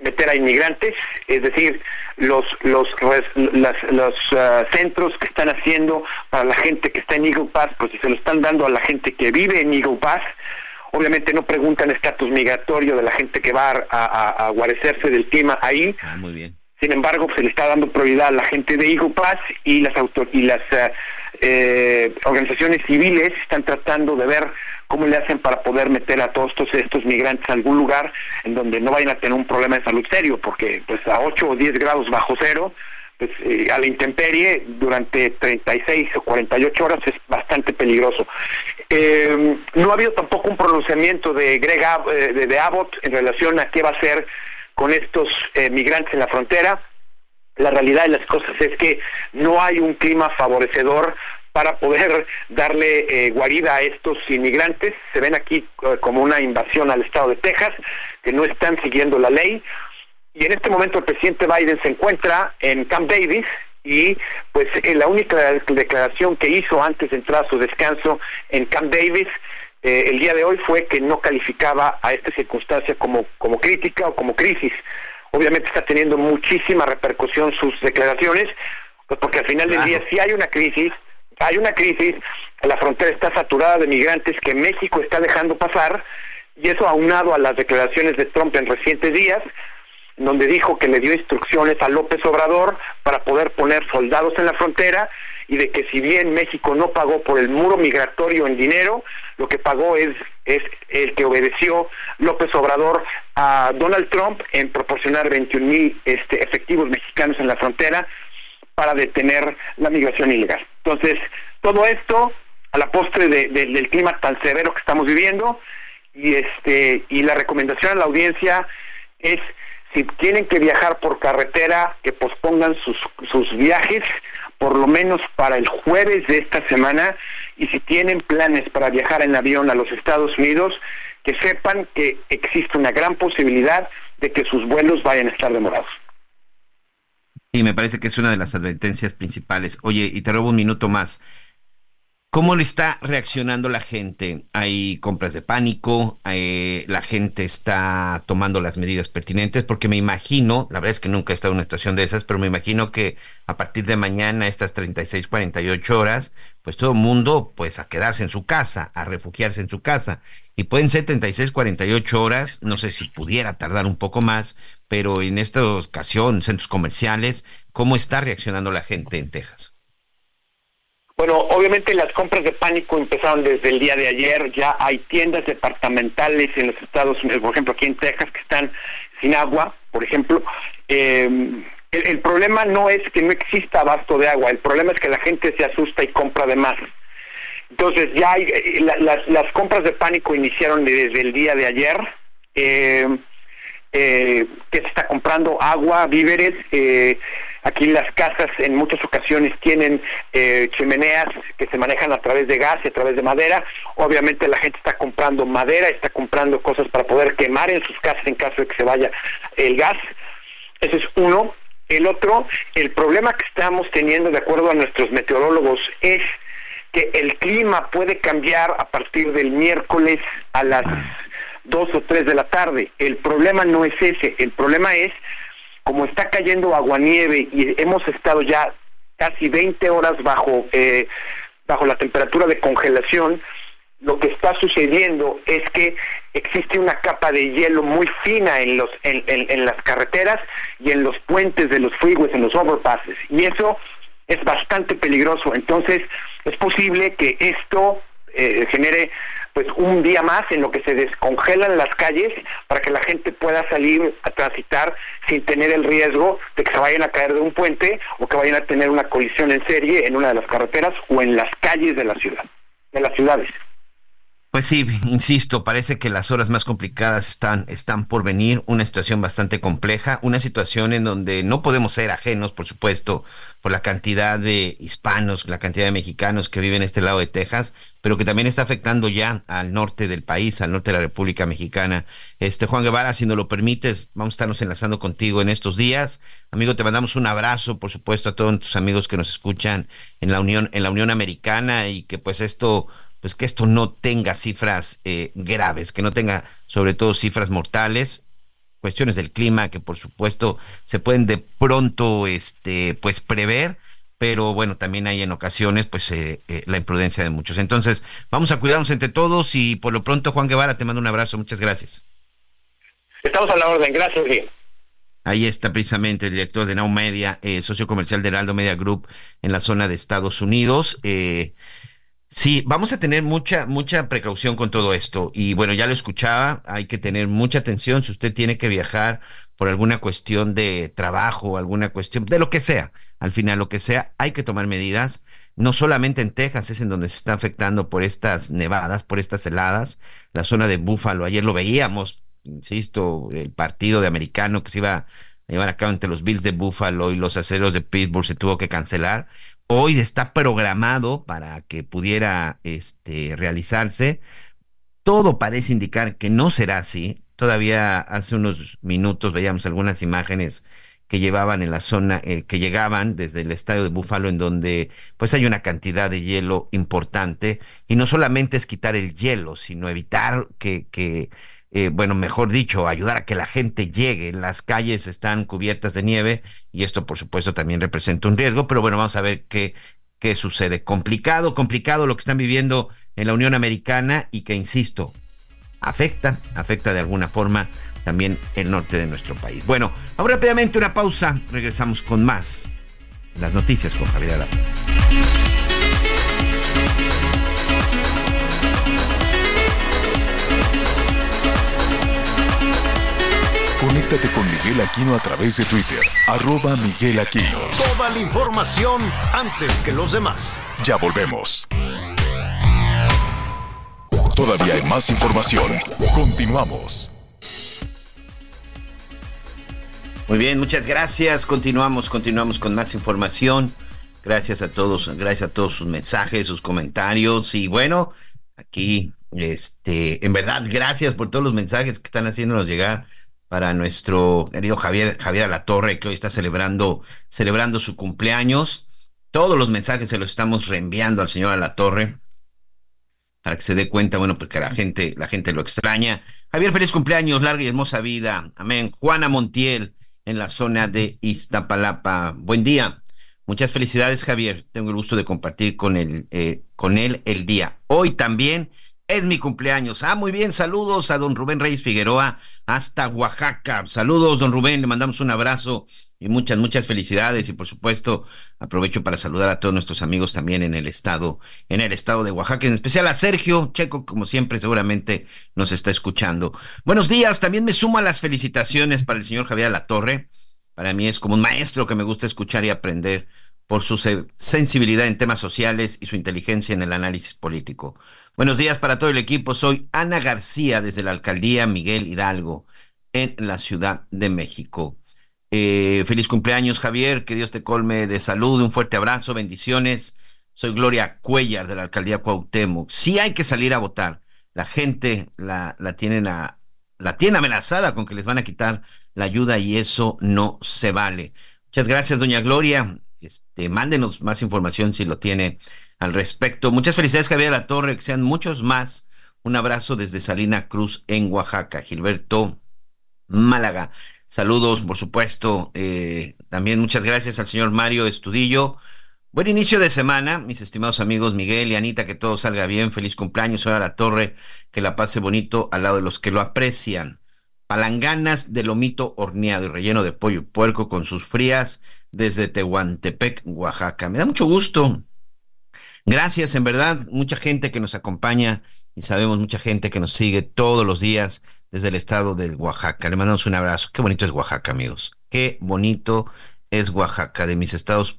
meter a inmigrantes, es decir, los los los ah, centros que están haciendo para la gente que está en Eagle Pass, pues si se lo están dando a la gente que vive en Eagle Pass, obviamente no preguntan estatus migratorio de la gente que va a, a, guarecerse del clima ahí. Ah, muy bien. Sin embargo, se le está dando prioridad a la gente de Pass y las autor y las ah, eh, organizaciones civiles están tratando de ver cómo le hacen para poder meter a todos estos, migrantes a algún lugar en donde no vayan a tener un problema de salud serio, porque pues a 8 o 10 grados bajo cero, pues eh, a la intemperie durante 36 o 48 horas es bastante peligroso. Eh, no ha habido tampoco un pronunciamiento de Greg eh, de, Abbott en relación a qué va a hacer con estos migrantes en la frontera. la realidad de las cosas es que no hay un clima favorecedor para poder *laughs* darle eh, guarida a estos inmigrantes. Se ven aquí eh, como una invasión al estado de Texas, que no están siguiendo la ley. Y en este momento el presidente Biden se encuentra en Camp Davis y pues eh, la única declaración que hizo antes de entrar a su descanso en Camp Davis el día de hoy fue que no calificaba a esta circunstancia como, como crítica o como crisis. Obviamente está teniendo muchísima repercusión sus declaraciones, pues porque al final del día si hay una crisis, hay una crisis, la frontera está saturada de migrantes que México está dejando pasar, y eso aunado a las declaraciones de Trump en recientes días, donde dijo que le dio instrucciones a López Obrador para poder poner soldados en la frontera y de que si bien México no pagó por el muro migratorio en dinero, lo que pagó es, es el que obedeció López Obrador a Donald Trump en proporcionar 21 mil este, efectivos mexicanos en la frontera para detener la migración ilegal. Entonces, todo esto a la postre del clima tan severo que estamos viviendo y este y la recomendación a la audiencia es si tienen que viajar por carretera que pospongan sus, sus viajes por lo menos para el jueves de esta semana y si tienen planes para viajar en avión a los Estados Unidos que sepan que existe una gran posibilidad de que sus vuelos vayan a estar demorados. Y me parece que es una de las advertencias principales. Oye, y te robo un minuto más. ¿Cómo le está reaccionando la gente? Hay compras de pánico, eh, la gente está tomando las medidas pertinentes, porque me imagino, la verdad es que nunca he estado en una situación de esas, pero me imagino que a partir de mañana, estas 36, 48 horas, pues todo el mundo, pues a quedarse en su casa, a refugiarse en su casa. Y pueden ser 36, 48 horas, no sé si pudiera tardar un poco más, pero en esta ocasión, centros comerciales, ¿cómo está reaccionando la gente en Texas? Bueno, obviamente las compras de pánico empezaron desde el día de ayer. Ya hay tiendas departamentales en los Estados Unidos, por ejemplo, aquí en Texas, que están sin agua, por ejemplo. Em, el, problema no es que no exista abasto de agua, el problema es que la gente se asusta y compra de más. Entonces, ya hay, eh, las, las compras de pánico iniciaron desde el día de ayer. Eh, eh, que se está comprando agua, víveres. Eh, aquí las casas en muchas ocasiones tienen eh, chimeneas que se manejan a través de gas y a través de madera. Obviamente la gente está comprando madera, está comprando cosas para poder quemar en sus casas en caso de que se vaya el gas. Ese es uno. El otro, el problema que estamos teniendo de acuerdo a nuestros meteorólogos es que el clima puede cambiar a partir del miércoles a las dos o tres de la tarde. El problema no es ese, el problema es como está cayendo aguanieve y hemos estado ya casi 20 horas bajo eh, bajo la temperatura de congelación, lo que está sucediendo es que existe una capa de hielo muy fina en los en, en las carreteras y en los puentes de los freeways, en los overpasses y eso es bastante peligroso. Entonces es posible que esto eh, genere pues un día más en lo que se descongelan las calles para que la gente pueda salir a transitar sin tener el riesgo de que se vayan a caer de un puente o que vayan a tener una colisión en serie en una de las carreteras o en las calles de la ciudad, de las ciudades. Pues sí, insisto, parece que las horas más complicadas están, están por venir, una situación bastante compleja, una situación en donde no podemos ser ajenos, por supuesto, por la cantidad de hispanos, la cantidad de mexicanos que viven en este lado de Texas, pero que también está afectando ya al norte del país, al norte de la República Mexicana. Este Juan Guevara, si nos lo permites, vamos a estarnos enlazando contigo en estos días. Amigo, te mandamos un abrazo, por supuesto, a todos tus amigos que nos escuchan en la Unión, en la Unión Americana y que pues esto pues que esto no tenga cifras eh, graves, que no tenga sobre todo cifras mortales, cuestiones del clima que por supuesto se pueden de pronto este pues prever, pero bueno, también hay en ocasiones pues eh, eh, la imprudencia de muchos. Entonces, vamos a cuidarnos entre todos y por lo pronto Juan Guevara te mando un abrazo, muchas gracias. Estamos a la orden, gracias. Bien. Ahí está precisamente el director de Now Media, socio comercial de Heraldo Media Group en la zona de Estados Unidos. Eh, Sí, vamos a tener mucha, mucha precaución con todo esto. Y bueno, ya lo escuchaba, hay que tener mucha atención si usted tiene que viajar por alguna cuestión de trabajo, alguna cuestión, de lo que sea. Al final, lo que sea, hay que tomar medidas. No solamente en Texas es en donde se está afectando por estas nevadas, por estas heladas. La zona de Búfalo, ayer lo veíamos, insisto, el partido de americano que se iba llevar a cabo entre los Bills de Buffalo y los aceros de Pittsburgh se tuvo que cancelar. Hoy está programado para que pudiera este, realizarse. Todo parece indicar que no será así. Todavía hace unos minutos veíamos algunas imágenes que llevaban en la zona, eh, que llegaban desde el estadio de Búfalo, en donde pues hay una cantidad de hielo importante, y no solamente es quitar el hielo, sino evitar que, que eh, bueno, mejor dicho, ayudar a que la gente llegue. Las calles están cubiertas de nieve y esto, por supuesto, también representa un riesgo, pero bueno, vamos a ver qué, qué sucede. Complicado, complicado lo que están viviendo en la Unión Americana y que, insisto, afecta, afecta de alguna forma también el norte de nuestro país. Bueno, ahora rápidamente una pausa, regresamos con más las noticias con Javier Arapa. Conéctate con Miguel Aquino a través de Twitter, arroba Miguel Aquino. Toda la información antes que los demás. Ya volvemos. Todavía hay más información. Continuamos. Muy bien, muchas gracias. Continuamos, continuamos con más información. Gracias a todos, gracias a todos sus mensajes, sus comentarios y bueno, aquí este, en verdad, gracias por todos los mensajes que están haciéndonos llegar para nuestro querido Javier Javier Alatorre que hoy está celebrando celebrando su cumpleaños. Todos los mensajes se los estamos reenviando al señor Alatorre para que se dé cuenta, bueno, porque la gente la gente lo extraña. Javier, feliz cumpleaños, larga y hermosa vida. Amén. Juana Montiel, en la zona de Iztapalapa. Buen día. Muchas felicidades, Javier. Tengo el gusto de compartir con él, eh, con él el día. Hoy también es mi cumpleaños. Ah, muy bien. Saludos a don Rubén Reyes Figueroa hasta Oaxaca. Saludos, don Rubén. Le mandamos un abrazo y muchas, muchas felicidades. Y por supuesto, aprovecho para saludar a todos nuestros amigos también en el estado, en el estado de Oaxaca, en especial a Sergio Checo, como siempre, seguramente nos está escuchando. Buenos días. También me sumo a las felicitaciones para el señor Javier La Torre. Para mí es como un maestro que me gusta escuchar y aprender por su sensibilidad en temas sociales y su inteligencia en el análisis político. Buenos días para todo el equipo. Soy Ana García desde la alcaldía Miguel Hidalgo en la Ciudad de México. Eh, feliz cumpleaños, Javier. Que Dios te colme de salud. Un fuerte abrazo, bendiciones. Soy Gloria Cuellar de la alcaldía Cuauhtémoc. Sí hay que salir a votar. La gente la, la tienen la tiene amenazada con que les van a quitar la ayuda y eso no se vale. Muchas gracias, doña Gloria. Este, mándenos más información si lo tiene al respecto. Muchas felicidades, Javier La Torre, que sean muchos más. Un abrazo desde Salina Cruz en Oaxaca. Gilberto Málaga. Saludos, por supuesto. Eh, también muchas gracias al señor Mario Estudillo. Buen inicio de semana, mis estimados amigos Miguel y Anita, que todo salga bien. Feliz cumpleaños, ahora la torre, que la pase bonito al lado de los que lo aprecian. Palanganas de lomito horneado y relleno de pollo y puerco con sus frías desde Tehuantepec, Oaxaca. Me da mucho gusto Gracias, en verdad, mucha gente que nos acompaña y sabemos mucha gente que nos sigue todos los días desde el estado de Oaxaca. Le mandamos un abrazo. Qué bonito es Oaxaca, amigos. Qué bonito es Oaxaca, de mis estados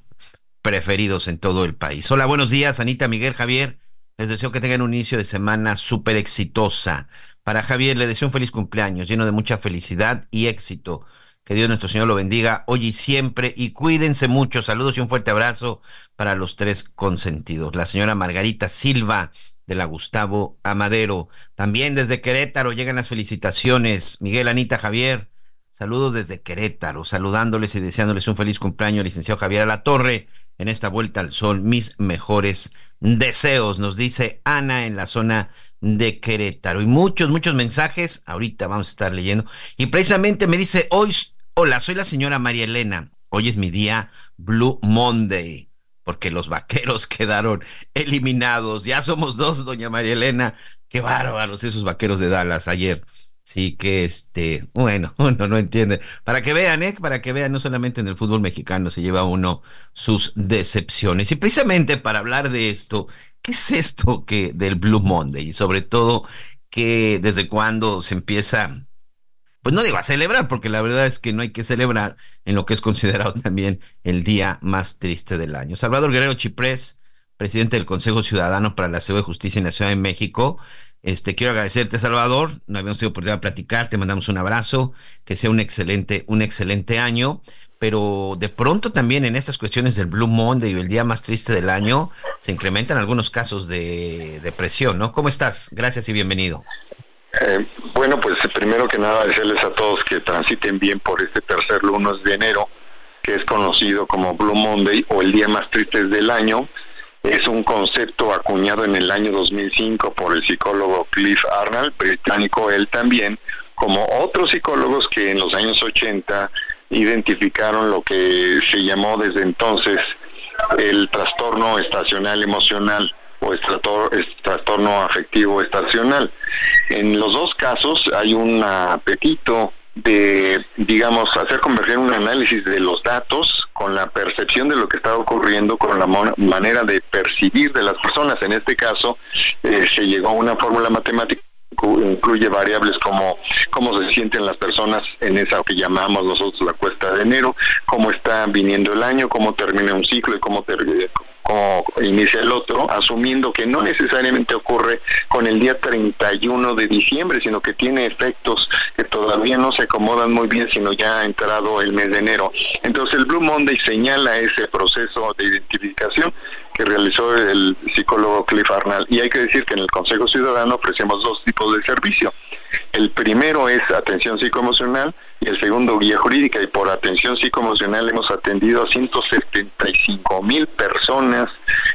preferidos en todo el país. Hola, buenos días, Anita, Miguel, Javier. Les deseo que tengan un inicio de semana súper exitosa. Para Javier, le deseo un feliz cumpleaños, lleno de mucha felicidad y éxito. Que Dios nuestro Señor lo bendiga hoy y siempre y cuídense mucho. Saludos y un fuerte abrazo para los tres consentidos. La señora Margarita Silva de la Gustavo Amadero. También desde Querétaro llegan las felicitaciones. Miguel, Anita, Javier. Saludos desde Querétaro, saludándoles y deseándoles un feliz cumpleaños, licenciado Javier la Torre, en esta vuelta al sol. Mis mejores deseos, nos dice Ana en la zona de Querétaro. Y muchos, muchos mensajes, ahorita vamos a estar leyendo. Y precisamente me dice, hoy Hola, soy la señora María Elena. Hoy es mi día Blue Monday, porque los vaqueros *laughs* quedaron eliminados. Ya somos dos, doña María Elena. Qué bárbaros esos vaqueros de Dallas ayer. Sí que este, bueno, *laughs* uno no entiende. Para que vean, ¿eh? Para que vean, no solamente en el fútbol mexicano se lleva uno sus decepciones. Y precisamente para hablar de esto, ¿qué es esto que del Blue Monday? Y sobre todo, que desde cuándo se empieza pues no digo a celebrar, porque la verdad es que no hay que celebrar en lo que es considerado *laughs* también el día más triste del año. Salvador Guerrero Chiprés, presidente del Consejo Ciudadano para la Seguridad y Justicia en la Ciudad de México, Este, quiero agradecerte, Salvador. No habíamos tenido oportunidad de platicar. Te mandamos un abrazo. Que sea un excelente, un excelente año. Pero de pronto también en estas cuestiones del Blue Monday y el día más triste del año se incrementan algunos casos de depresión, ¿no? ¿Cómo estás? Gracias y bienvenido. Eh, bueno, pues primero que nada decirles a todos que transiten bien por este tercer lunes de enero, que es conocido como Blue Monday o el día más triste del año. Es un concepto acuñado en el año 2005 por el psicólogo Cliff Arnold, británico él también, como otros psicólogos que en los años 80 identificaron lo que se llamó desde entonces el trastorno estacional emocional o trastorno afectivo estacional. En los dos casos hay un apetito de, digamos, hacer converger un análisis de los datos con la percepción de lo que está ocurriendo, con la manera de percibir de las personas. En este caso, eh, se llegó a una fórmula matemática incluye variables como cómo se sienten las personas en esa que llamamos nosotros la cuesta de enero, cómo está viniendo el año, cómo termina un ciclo y cómo, inicia el otro, asumiendo que no necesariamente ocurre con el día 31 de diciembre, sino que tiene efectos que todavía no se acomodan muy bien, sino ya ha entrado el mes de enero. Entonces el Blue Monday señala ese proceso de identificación que realizó el psicólogo Cliff Arnold. Y hay que decir que en el Consejo Ciudadano ofrecemos dos tipos de servicio. El primero es atención psicoemocional y el segundo guía jurídica. Y por atención psicoemocional hemos atendido a 175 mil personas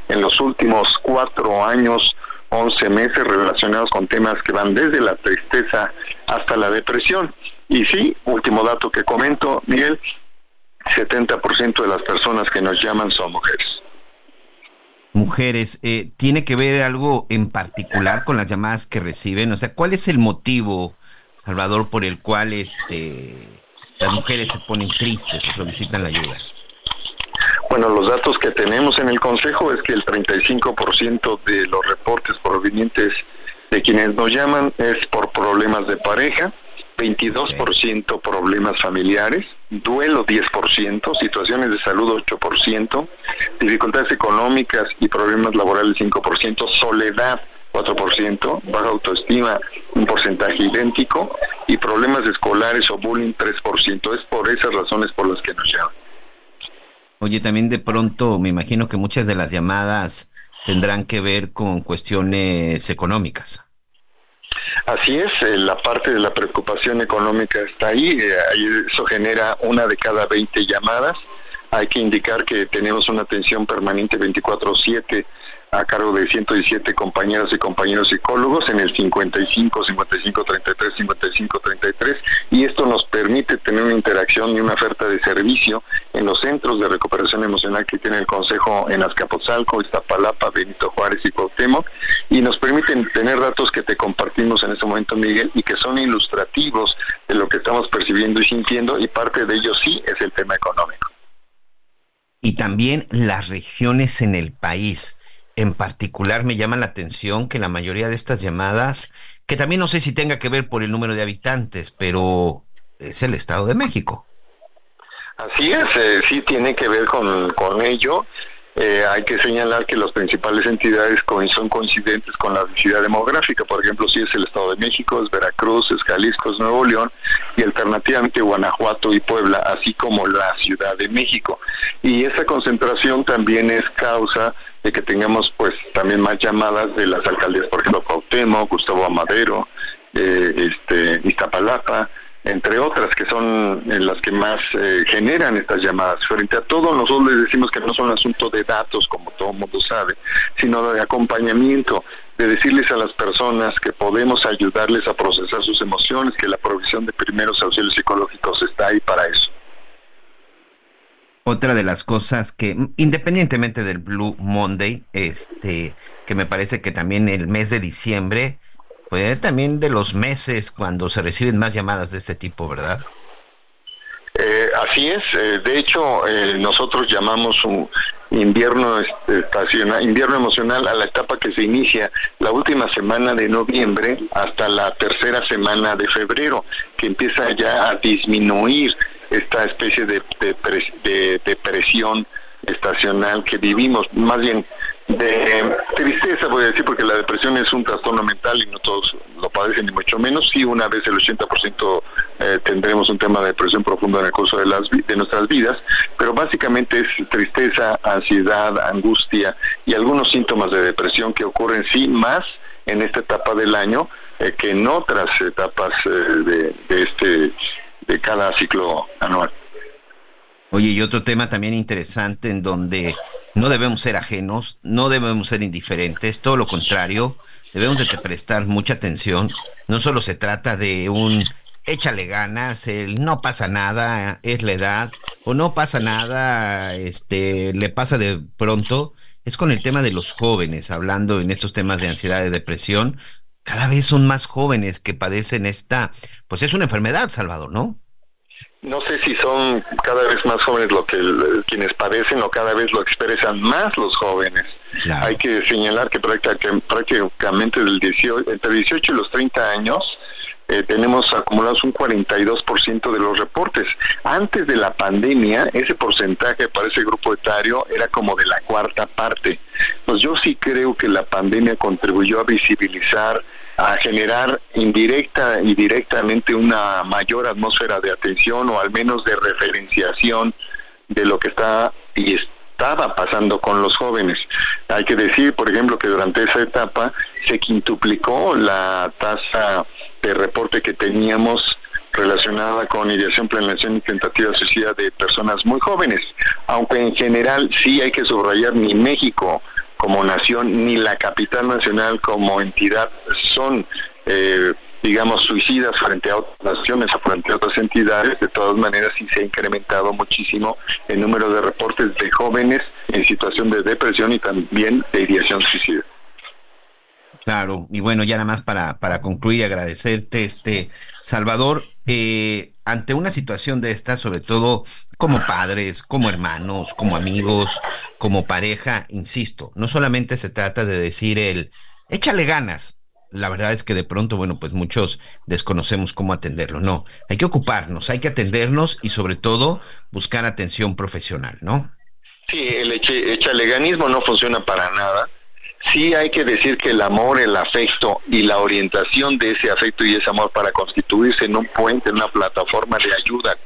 en los últimos cuatro años, 11 meses relacionados con temas que van desde la tristeza hasta la depresión. Y sí, último dato que comento, Miguel, 70% de las personas que nos llaman son mujeres mujeres, eh, ¿tiene que ver algo en particular con las llamadas que reciben? O sea, ¿cuál es el motivo, Salvador, por el cual este, las mujeres se ponen tristes o solicitan la ayuda? Bueno, los datos que tenemos en el Consejo es que el 35% de los reportes provenientes de quienes nos llaman es por problemas de pareja, 22% problemas familiares, duelo 10%, situaciones de salud 8%, dificultades económicas y problemas laborales 5%, soledad 4%, baja autoestima un porcentaje idéntico y problemas escolares o bullying 3%. Es por esas razones por las que nos llaman. Oye, también de pronto me imagino que muchas de las llamadas tendrán que ver con cuestiones económicas. Así es, eh, la parte de la preocupación económica está ahí, eh, eso genera una de cada 20 llamadas. Hay que indicar que tenemos una atención permanente 24/7 a cargo de 117 compañeros y compañeros psicólogos en el 55, 55, 33, 55, 33 y esto nos permite tener una interacción y una oferta de servicio en los centros de recuperación emocional que tiene el Consejo en Azcapotzalco, Iztapalapa, Benito Juárez y Cuauhtémoc y nos permiten tener datos que te compartimos en este momento Miguel y que son ilustrativos de lo que estamos percibiendo y sintiendo y parte de ello sí es el tema económico. Y también las regiones en el país en particular me llama la atención que la mayoría de estas llamadas, que también no sé si tenga que ver por el número de habitantes, pero es el Estado de México. Así es, eh, sí tiene que ver con, con ello. Eh, hay que señalar que las principales entidades son coincidentes con la densidad demográfica. Por ejemplo, si es el Estado de México, es Veracruz, es Jalisco, es Nuevo León y alternativamente Guanajuato y Puebla, así como la Ciudad de México. Y esa concentración también es causa de que tengamos pues también más llamadas de las alcaldías, por ejemplo, Cuauhtémoc, Gustavo Amadero, eh, este, Iztapalapa, entre otras que son en las que más eh, generan estas llamadas. Frente a todo, nosotros les decimos que no son un asunto de datos, como todo el mundo sabe, sino de acompañamiento, de decirles a las personas que podemos ayudarles a procesar sus emociones, que la provisión de primeros auxilios psicológicos está ahí para eso. Otra de las cosas que, independientemente del Blue Monday, este, que me parece que también el mes de diciembre fue también de los meses cuando se reciben más llamadas de este tipo, ¿verdad? Eh, así es, eh, de hecho eh, nosotros llamamos un invierno estacional, invierno emocional a la etapa que se inicia la última semana de noviembre hasta la tercera semana de febrero, que empieza ya a disminuir esta especie de, de, de estacional que vivimos. Más bien, de tristeza, voy a decir, porque la depresión es un trastorno mental y no todos lo padecen, ni mucho menos. Sí, una vez el 80% eh, tendremos un tema de depresión profunda en el curso de, las, de nuestras vidas, pero básicamente es tristeza, ansiedad, angustia y algunos síntomas de depresión que ocurren, sí, más en esta etapa del año eh, que en otras etapas eh, de, este de cada ciclo anual. Oye, y otro tema también interesante en donde no debemos ser ajenos, no debemos ser indiferentes, todo lo contrario, debemos de prestar mucha atención. No solo se trata de un échale ganas, el no pasa nada, es la edad, o no pasa nada, este, le pasa de pronto, es con el tema de los jóvenes, hablando en estos temas de ansiedad y depresión, cada vez son más jóvenes que padecen esta, pues es una enfermedad, Salvador, ¿no? No sé si son cada vez más jóvenes lo que quienes padecen o cada vez lo expresan más los jóvenes. Hay que señalar que prácticamente del 18, entre 18 y los 30 años eh, tenemos acumulados un 42% de los reportes. Antes de la pandemia, ese porcentaje para ese grupo etario era como de la cuarta parte. Pues yo sí creo que la pandemia contribuyó a visibilizar a generar indirecta y directamente una mayor atmósfera de atención o al menos de referenciación de lo que está y estaba pasando con los jóvenes. Hay que decir, por ejemplo, que durante esa etapa se quintuplicó la tasa de reporte que teníamos relacionada con ideación, planeación y tentativa suicida de personas muy jóvenes, aunque en general sí hay que subrayar ni México como nación ni la capital nacional como entidad son, eh, digamos, suicidas frente a otras naciones o frente a otras entidades. De todas maneras, sí se ha incrementado muchísimo el número de reportes de jóvenes en situación de depresión y también de ideación suicida. Claro, y bueno, ya nada más para, para concluir, agradecerte, este Salvador, eh, ante una situación de esta, sobre todo como padres, como hermanos, como amigos, como pareja, insisto, no solamente se trata de decir el échale ganas. La verdad es que de pronto, bueno, pues muchos desconocemos cómo atenderlo. No, hay que ocuparnos, hay que atendernos y sobre todo buscar atención profesional, ¿no? Sí, el echaleganismo no funciona para nada sí hay que decir que el amor, el afecto y la orientación de ese afecto y ese amor para constituirse en un puente, en una plataforma de ayuda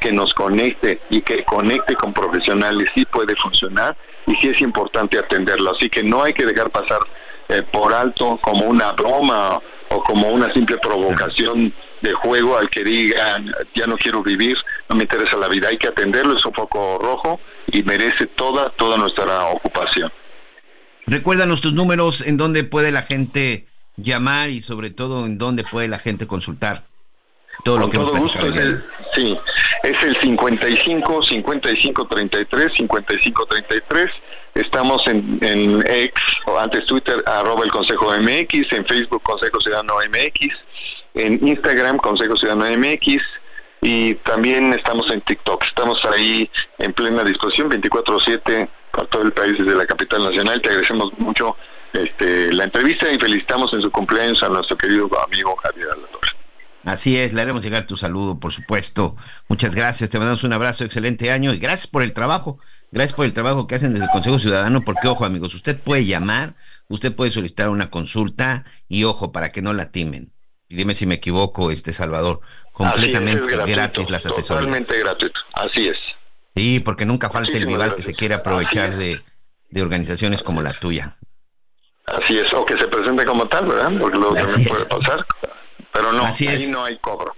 que nos conecte y que conecte con profesionales sí puede funcionar y sí es importante atenderlo. Así que no hay que dejar pasar eh, por alto como una broma o como una simple provocación de juego al que digan ya no quiero vivir, no me interesa la vida, hay que atenderlo, es un foco rojo y merece toda, toda nuestra ocupación. Recuérdanos tus números, en dónde puede la gente llamar y sobre todo en dónde puede la gente consultar todo lo que todo gusto es el, sí, es el 55 55 33 55 33 estamos en, en X o antes Twitter arroba el Consejo MX en Facebook Consejo Ciudadano MX en Instagram Consejo Ciudadano MX y también estamos en TikTok. Estamos ahí en plena disposición 24/7 para todo el país desde la capital nacional. Te agradecemos mucho este, la entrevista y felicitamos en su cumpleaños a nuestro querido amigo Javier Alatorre. Así es, le haremos llegar tu saludo, por supuesto. Muchas gracias, te mandamos un abrazo, excelente año y gracias por el trabajo, gracias por el trabajo que hacen desde el Consejo Ciudadano, porque ojo amigos, usted puede llamar, usted puede solicitar una consulta y ojo para que no la timen. Y dime si me equivoco, este Salvador, completamente gratis las asesorías. Totalmente gratuito, así es. Sí, porque nunca falta el rival que se quiere aprovechar de, organizaciones como la tuya. Así es, o que se presente como tal, ¿verdad? Porque lo también puede pasar. Pero no, Así ahí no hay cobro.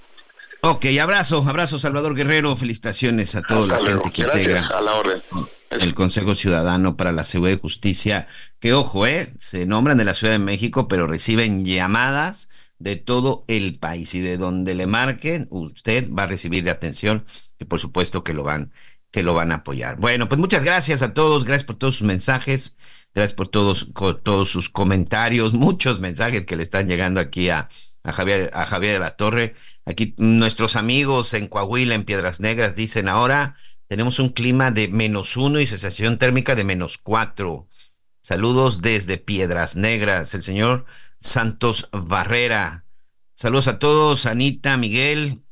Ok, abrazo, abrazo Salvador Guerrero, felicitaciones a toda la gente que integra a la orden. el Consejo Ciudadano para la Seguridad y Justicia, que ojo, eh, se nombran de la Ciudad de México, pero reciben llamadas de todo el país y de donde le marquen, usted va a recibir atención y por supuesto que lo van que lo van a apoyar. Bueno, pues muchas gracias a todos, gracias por todos sus mensajes, gracias por todos, todos sus comentarios, *laughs* muchos mensajes que le están llegando aquí a, a Javier, a Javier de la Torre. Aquí nuestros amigos en Coahuila, en Piedras Negras, dicen ahora tenemos un clima de menos uno y sensación térmica de menos cuatro. Saludos desde Piedras Negras, el señor Santos Barrera. Saludos a todos, Anita, Miguel,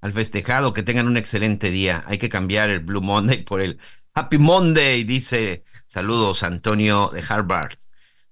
al festejado, que tengan un excelente día. Hay que cambiar el Blue Monday por el Happy Monday, dice Saludos, Antonio de Harvard.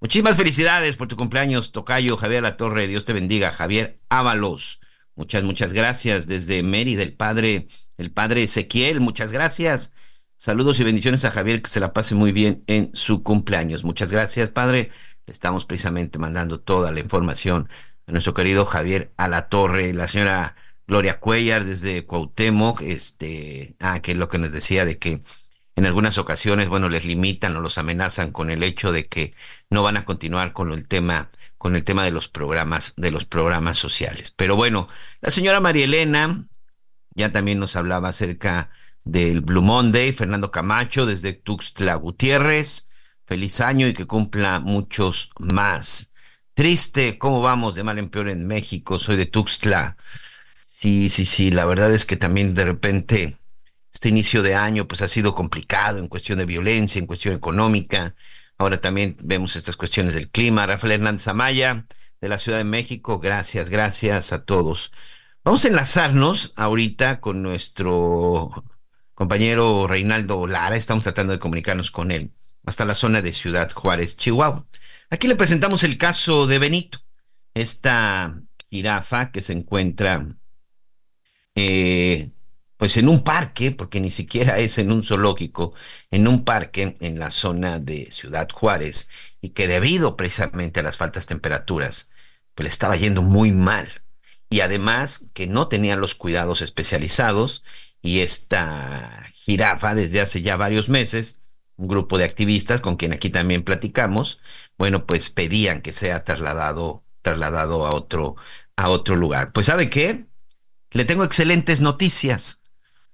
Muchísimas felicidades por tu cumpleaños, Tocayo Javier La Torre. Dios te bendiga. Javier Ábalos. Muchas, muchas gracias. Desde Mérida, el padre, el padre Ezequiel. Muchas gracias. Saludos y bendiciones a Javier, que se la pase muy bien en su cumpleaños. Muchas gracias, padre. Le estamos precisamente mandando toda la información a nuestro querido Javier a la Torre, la señora Gloria Cuellar desde Cuauhtémoc, este, ah, que es lo que nos decía de que en algunas ocasiones, bueno, les limitan o los amenazan con el hecho de que no van a continuar con el tema, con el tema de los programas, de los programas sociales. Pero bueno, la señora María Elena ya también nos hablaba acerca del Blue Monday, Fernando Camacho desde Tuxtla Gutiérrez, feliz año y que cumpla muchos más. Triste, ¿cómo vamos de mal en peor en México? Soy de Tuxtla. Sí, sí, sí, la verdad es que también de repente este inicio de año pues ha sido complicado en cuestión de violencia, en cuestión económica. Ahora también vemos estas cuestiones del clima. Rafael Hernández Amaya de la Ciudad de México, gracias, gracias a todos. Vamos a enlazarnos ahorita con nuestro compañero Reinaldo Lara, estamos tratando de comunicarnos con él hasta la zona de Ciudad Juárez, Chihuahua. Aquí le presentamos el caso de Benito, esta jirafa que se encuentra eh, pues en un parque, porque ni siquiera es en un zoológico, en un parque en la zona de Ciudad Juárez, y que debido precisamente a las faltas temperaturas, pues le estaba yendo muy mal. Y además que no tenían los cuidados especializados, y esta jirafa desde hace ya varios meses, un grupo de activistas con quien aquí también platicamos, bueno, pues pedían que sea trasladado, trasladado a otro, a otro lugar. Pues ¿sabe qué? Le tengo excelentes noticias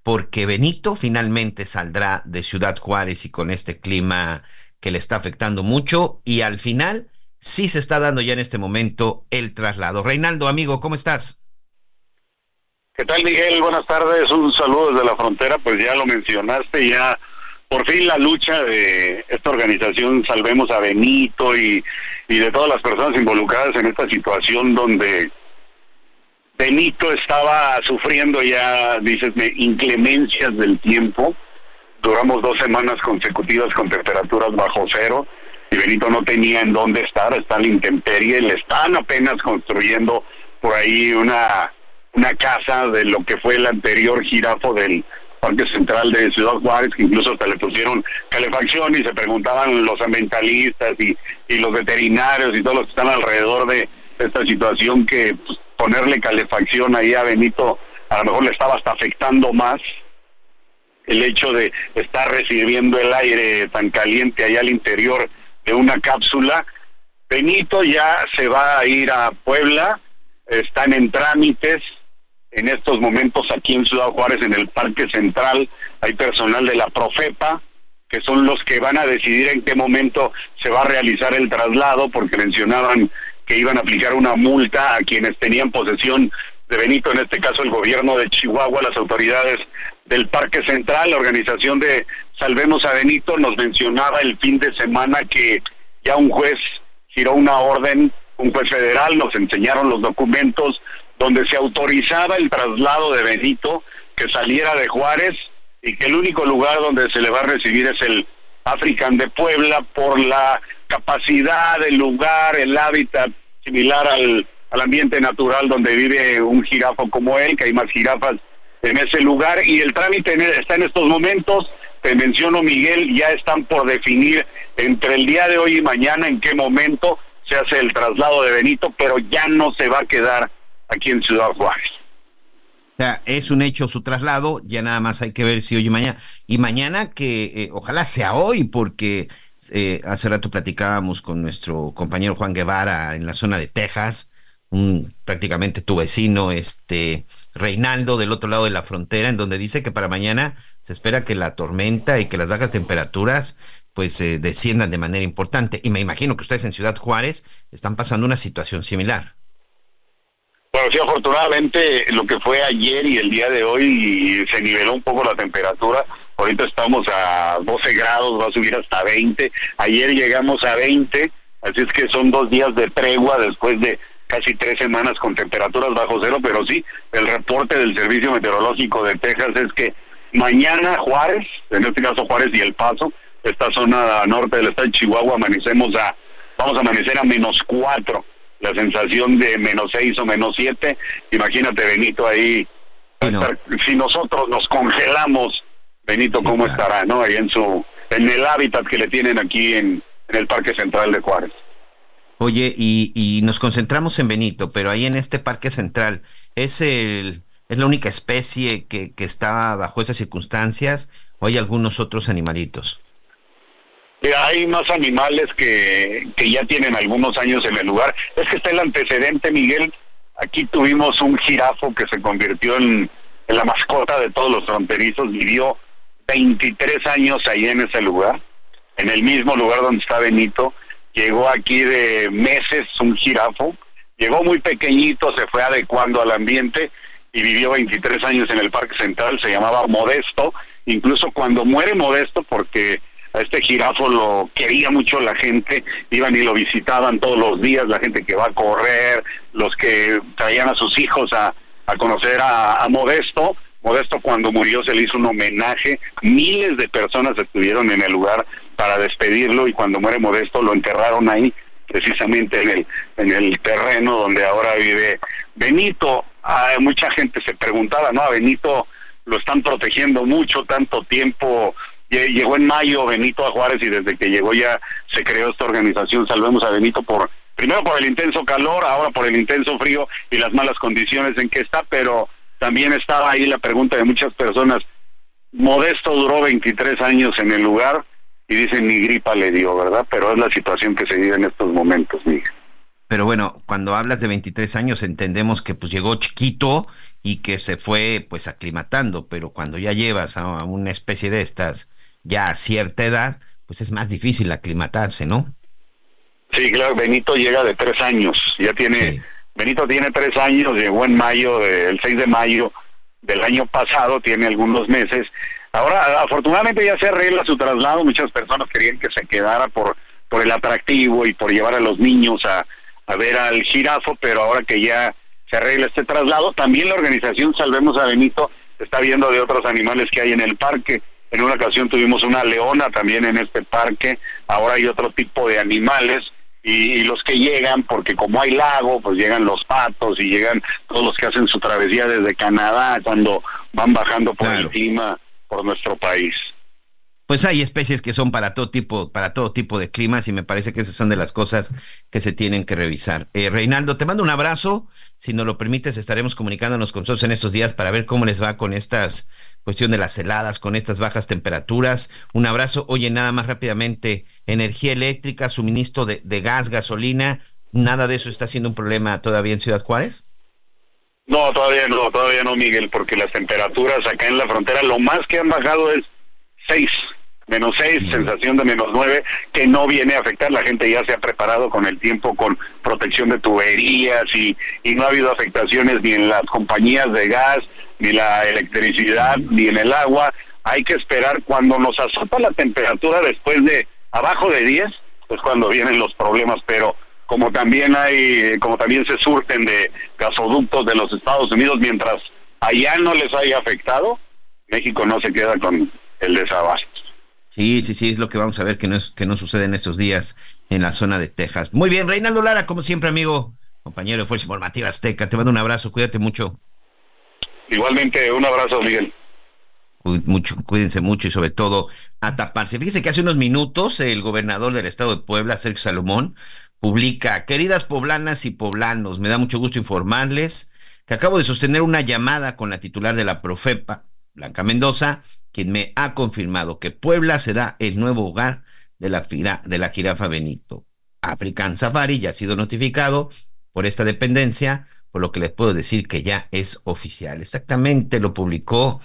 porque Benito finalmente saldrá de Ciudad Juárez y con este clima que le está afectando mucho y al final sí se está dando ya en este momento el traslado. Reinaldo, amigo, ¿cómo estás? ¿Qué tal, Miguel? Buenas tardes, un saludo desde la frontera, pues ya lo mencionaste, ya por fin la lucha de esta organización Salvemos a Benito y, y de todas las personas involucradas en esta situación donde Benito estaba sufriendo ya, dices, inclemencias del tiempo. Duramos dos semanas consecutivas con temperaturas bajo cero y Benito no tenía en dónde estar, está en la intemperie, le están apenas construyendo por ahí una, una casa de lo que fue el anterior girafo del Parque Central de Ciudad Juárez, que incluso hasta le pusieron calefacción y se preguntaban los ambientalistas y, y los veterinarios y todos los que están alrededor de esta situación que pues, ponerle calefacción ahí a Benito a lo mejor le estaba hasta afectando más el hecho de estar recibiendo el aire tan caliente allá al interior de una cápsula. Benito ya se va a ir a Puebla, están en trámites. En estos momentos aquí en Ciudad Juárez, en el Parque Central, hay personal de la Profepa, que son los que van a decidir en qué momento se va a realizar el traslado, porque mencionaban que iban a aplicar una multa a quienes tenían posesión de Benito, en este caso el gobierno de Chihuahua, las autoridades del Parque Central, la organización de Salvemos a Benito, nos mencionaba el fin de semana que ya un juez giró una orden, un juez federal, nos enseñaron los documentos donde se autorizaba el traslado de Benito, que saliera de Juárez y que el único lugar donde se le va a recibir es el African de Puebla por la capacidad, el lugar, el hábitat similar al, al ambiente natural donde vive un jirafo como él, que hay más jirafas en ese lugar y el trámite está en estos momentos. Te menciono, Miguel, ya están por definir entre el día de hoy y mañana en qué momento se hace el traslado de Benito, pero ya no se va a quedar aquí en Ciudad Juárez. O sea, es un hecho su traslado, ya nada más hay que ver si hoy y mañana. Y mañana que eh, ojalá sea hoy, porque eh, hace rato platicábamos con nuestro compañero Juan Guevara en la zona de Texas, un, prácticamente tu vecino, este Reinaldo, del otro lado de la frontera, en donde dice que para mañana se espera que la tormenta y que las bajas temperaturas pues eh, desciendan de manera importante. Y me imagino que ustedes en Ciudad Juárez están pasando una situación similar. Bueno, sí, afortunadamente lo que fue ayer y el día de hoy se niveló un poco la temperatura Ahorita estamos a 12 grados, va a subir hasta 20. Ayer llegamos a 20, así es que son dos días de tregua después de casi tres semanas con temperaturas bajo cero, pero sí, el reporte del Servicio Meteorológico de Texas es que mañana Juárez, en este caso Juárez y El Paso, esta zona norte del estado de Chihuahua, amanecemos a, vamos a amanecer a menos cuatro, la sensación de menos seis o menos siete, imagínate Benito ahí, si nosotros nos congelamos, Benito cómo estará, ¿no? Ahí en su, en el hábitat que le tienen aquí en, en el Parque Central de Juárez. Oye, y, y nos concentramos en Benito, pero ahí en este Parque Central, ¿es el ¿Es la única especie que, que está bajo esas circunstancias o hay algunos otros animalitos? Hay más animales que, que ya tienen algunos años en el lugar. Es que está el antecedente, Miguel. Aquí tuvimos un jirafo que se convirtió en, en la mascota de todos los fronterizos. Vivió 23 años ahí en ese lugar, en el mismo lugar donde está Benito. Llegó aquí de meses un jirafo. Llegó muy pequeñito, se fue adecuando al ambiente y vivió 23 años en el Parque Central, se llamaba Modesto, incluso cuando muere Modesto, porque a este jirafo lo quería mucho la gente, iban y lo visitaban todos los días, la gente que va a correr, los que traían a sus hijos a, a conocer a, a Modesto. Modesto cuando murió se le hizo un homenaje, miles de personas estuvieron en el lugar para despedirlo y cuando muere Modesto lo enterraron ahí precisamente en el en el terreno donde ahora vive Benito mucha gente se preguntaba, ¿no? A Benito lo están protegiendo mucho, tanto tiempo. Llegó en mayo Benito a Juárez y desde que llegó ya se creó esta organización Salvemos a Benito por primero por el intenso calor, ahora por el intenso frío y las malas condiciones en que está, pero también estaba ahí la pregunta de muchas personas. Modesto duró 23 años en el lugar y dicen ni gripa le dio, ¿verdad? Pero es la situación que se vive en estos momentos, Miguel. Pero bueno, cuando hablas de 23 años entendemos que pues llegó chiquito y que se fue pues aclimatando, pero cuando ya llevas a una especie de estas ya a cierta edad, pues es más difícil aclimatarse, ¿no? Sí, claro, Benito llega de tres años, ya tiene, Benito tiene tres años, llegó en mayo, el 6 de mayo del año pasado, tiene algunos meses. Ahora, afortunadamente ya se arregla su traslado, muchas personas querían que se quedara por, por el atractivo y por llevar a los niños a, a ver al jirafo, pero ahora que ya se arregla este traslado, también la organización Salvemos a Benito está viendo de otros animales que hay en el parque. En una ocasión tuvimos una leona también en este parque, ahora hay otro tipo de animales y, los que llegan, porque como hay lago, pues llegan los patos y llegan todos los que hacen su travesía desde Canadá cuando van bajando por encima por nuestro país pues hay especies que son para todo tipo, para todo tipo de climas y me parece que esas son de las cosas que se tienen que revisar. Eh, Reinaldo, te mando un abrazo. Si nos lo permites, estaremos comunicándonos con nosotros en estos días para ver cómo les va con estas cuestión de las heladas, con estas bajas temperaturas. Un abrazo. Oye, nada más rápidamente, energía eléctrica, suministro de, de gas, gasolina, nada de eso está siendo un problema todavía en Ciudad Juárez. No, todavía no, todavía no, Miguel, porque las temperaturas acá en la frontera, lo más que han bajado es 6 menos 6, sensación de menos 9, que no viene a afectar. La gente ya se ha preparado con el tiempo con protección de tuberías y, y no ha habido afectaciones ni en las compañías de gas, ni la electricidad, ni en el agua. Hay que esperar cuando nos azota la temperatura después de abajo de 10, pues cuando vienen los problemas, pero como también hay, como también se surten de gasoductos de los Estados Unidos, mientras allá no les haya afectado, México no se queda con el desabasto. Sí, sí, sí, es lo que vamos a ver que no, es, que no sucede en estos días en la zona de Texas. Muy bien, Reinaldo Lara, como siempre, amigo, compañero de Fuerza Informativa Azteca, te mando un abrazo, cuídate mucho. Igualmente, un abrazo, Miguel. Mucho, cuídense mucho y sobre todo a taparse. Fíjense que hace unos minutos el gobernador del estado de Puebla, Sergio Salomón, publica, queridas poblanas y poblanos, me da mucho gusto informarles que acabo de sostener una llamada con la titular de la Profepa, Blanca Mendoza, quien me ha confirmado que Puebla será el nuevo hogar de la, de la jirafa Benito. African Safari ya ha sido notificado por esta dependencia, por lo que les puedo decir que ya es oficial. Exactamente lo publicó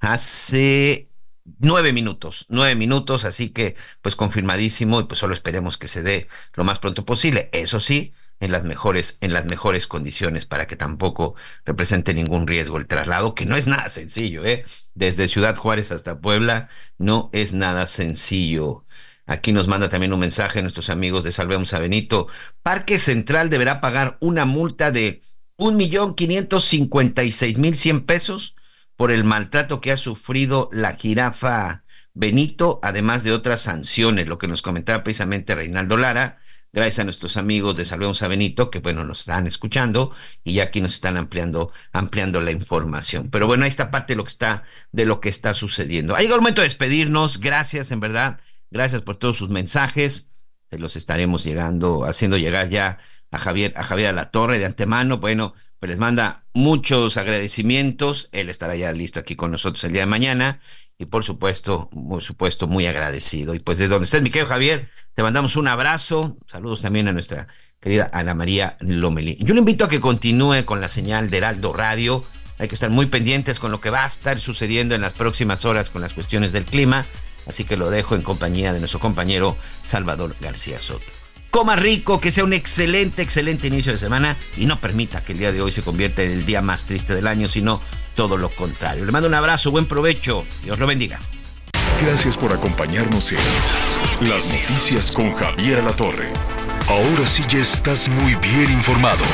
hace nueve minutos, nueve minutos, así que pues confirmadísimo y pues solo esperemos que se dé lo más pronto posible. Eso sí, en las mejores, en las mejores condiciones para que tampoco represente ningún riesgo el traslado, que no es nada sencillo, ¿eh? Desde Ciudad Juárez hasta Puebla no es nada sencillo. Aquí nos manda también un mensaje nuestros amigos de Salvemos a Benito. Parque Central deberá pagar una multa de un millón quinientos cincuenta y seis mil cien pesos por el maltrato que ha sufrido la jirafa Benito, además de otras sanciones, lo que nos comentaba precisamente Reinaldo Lara, gracias a nuestros amigos de Salvemos a Benito, que bueno, nos están escuchando y ya aquí nos están ampliando, ampliando la información. Pero bueno, ahí está parte de lo que está, de lo que está sucediendo. Ha llegado el momento de despedirnos. Gracias, en verdad. Gracias por todos sus mensajes. Se los estaremos llegando, haciendo llegar ya a Javier, a Javier a la Torre de antemano. Bueno, pues les manda muchos agradecimientos. Él estará ya listo aquí con nosotros el día de mañana. Y por supuesto, por supuesto, muy agradecido. Y pues de donde estés, mi querido Javier, te mandamos un abrazo. Saludos también a nuestra querida Ana María Lomeli. Yo le invito a que continúe con la señal de Heraldo Radio. Hay que estar muy pendientes con lo que va a estar sucediendo en las próximas horas con las cuestiones del clima. Así que lo dejo en compañía de nuestro compañero Salvador García Soto coma rico, que sea un excelente, excelente inicio de semana y no permita que el día de hoy se convierta en el día más triste del año, sino todo lo contrario. Le mando un abrazo, buen provecho, Dios lo bendiga. Gracias por acompañarnos en Las Noticias con Javier La Torre. Ahora sí ya estás muy bien informado.